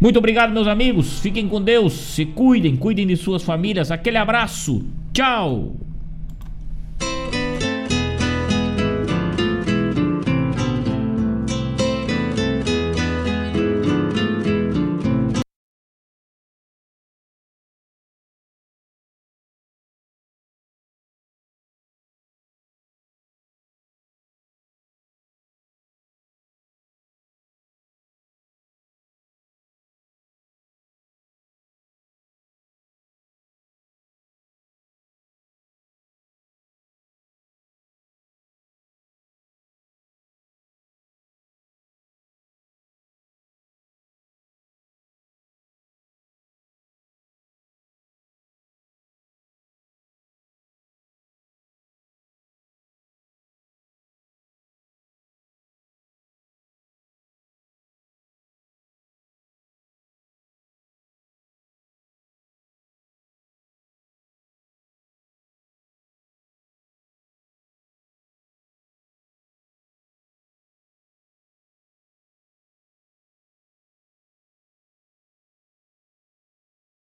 Muito obrigado, meus amigos. Fiquem com Deus, se cuidem, cuidem de suas famílias. Aquele abraço. Tchau.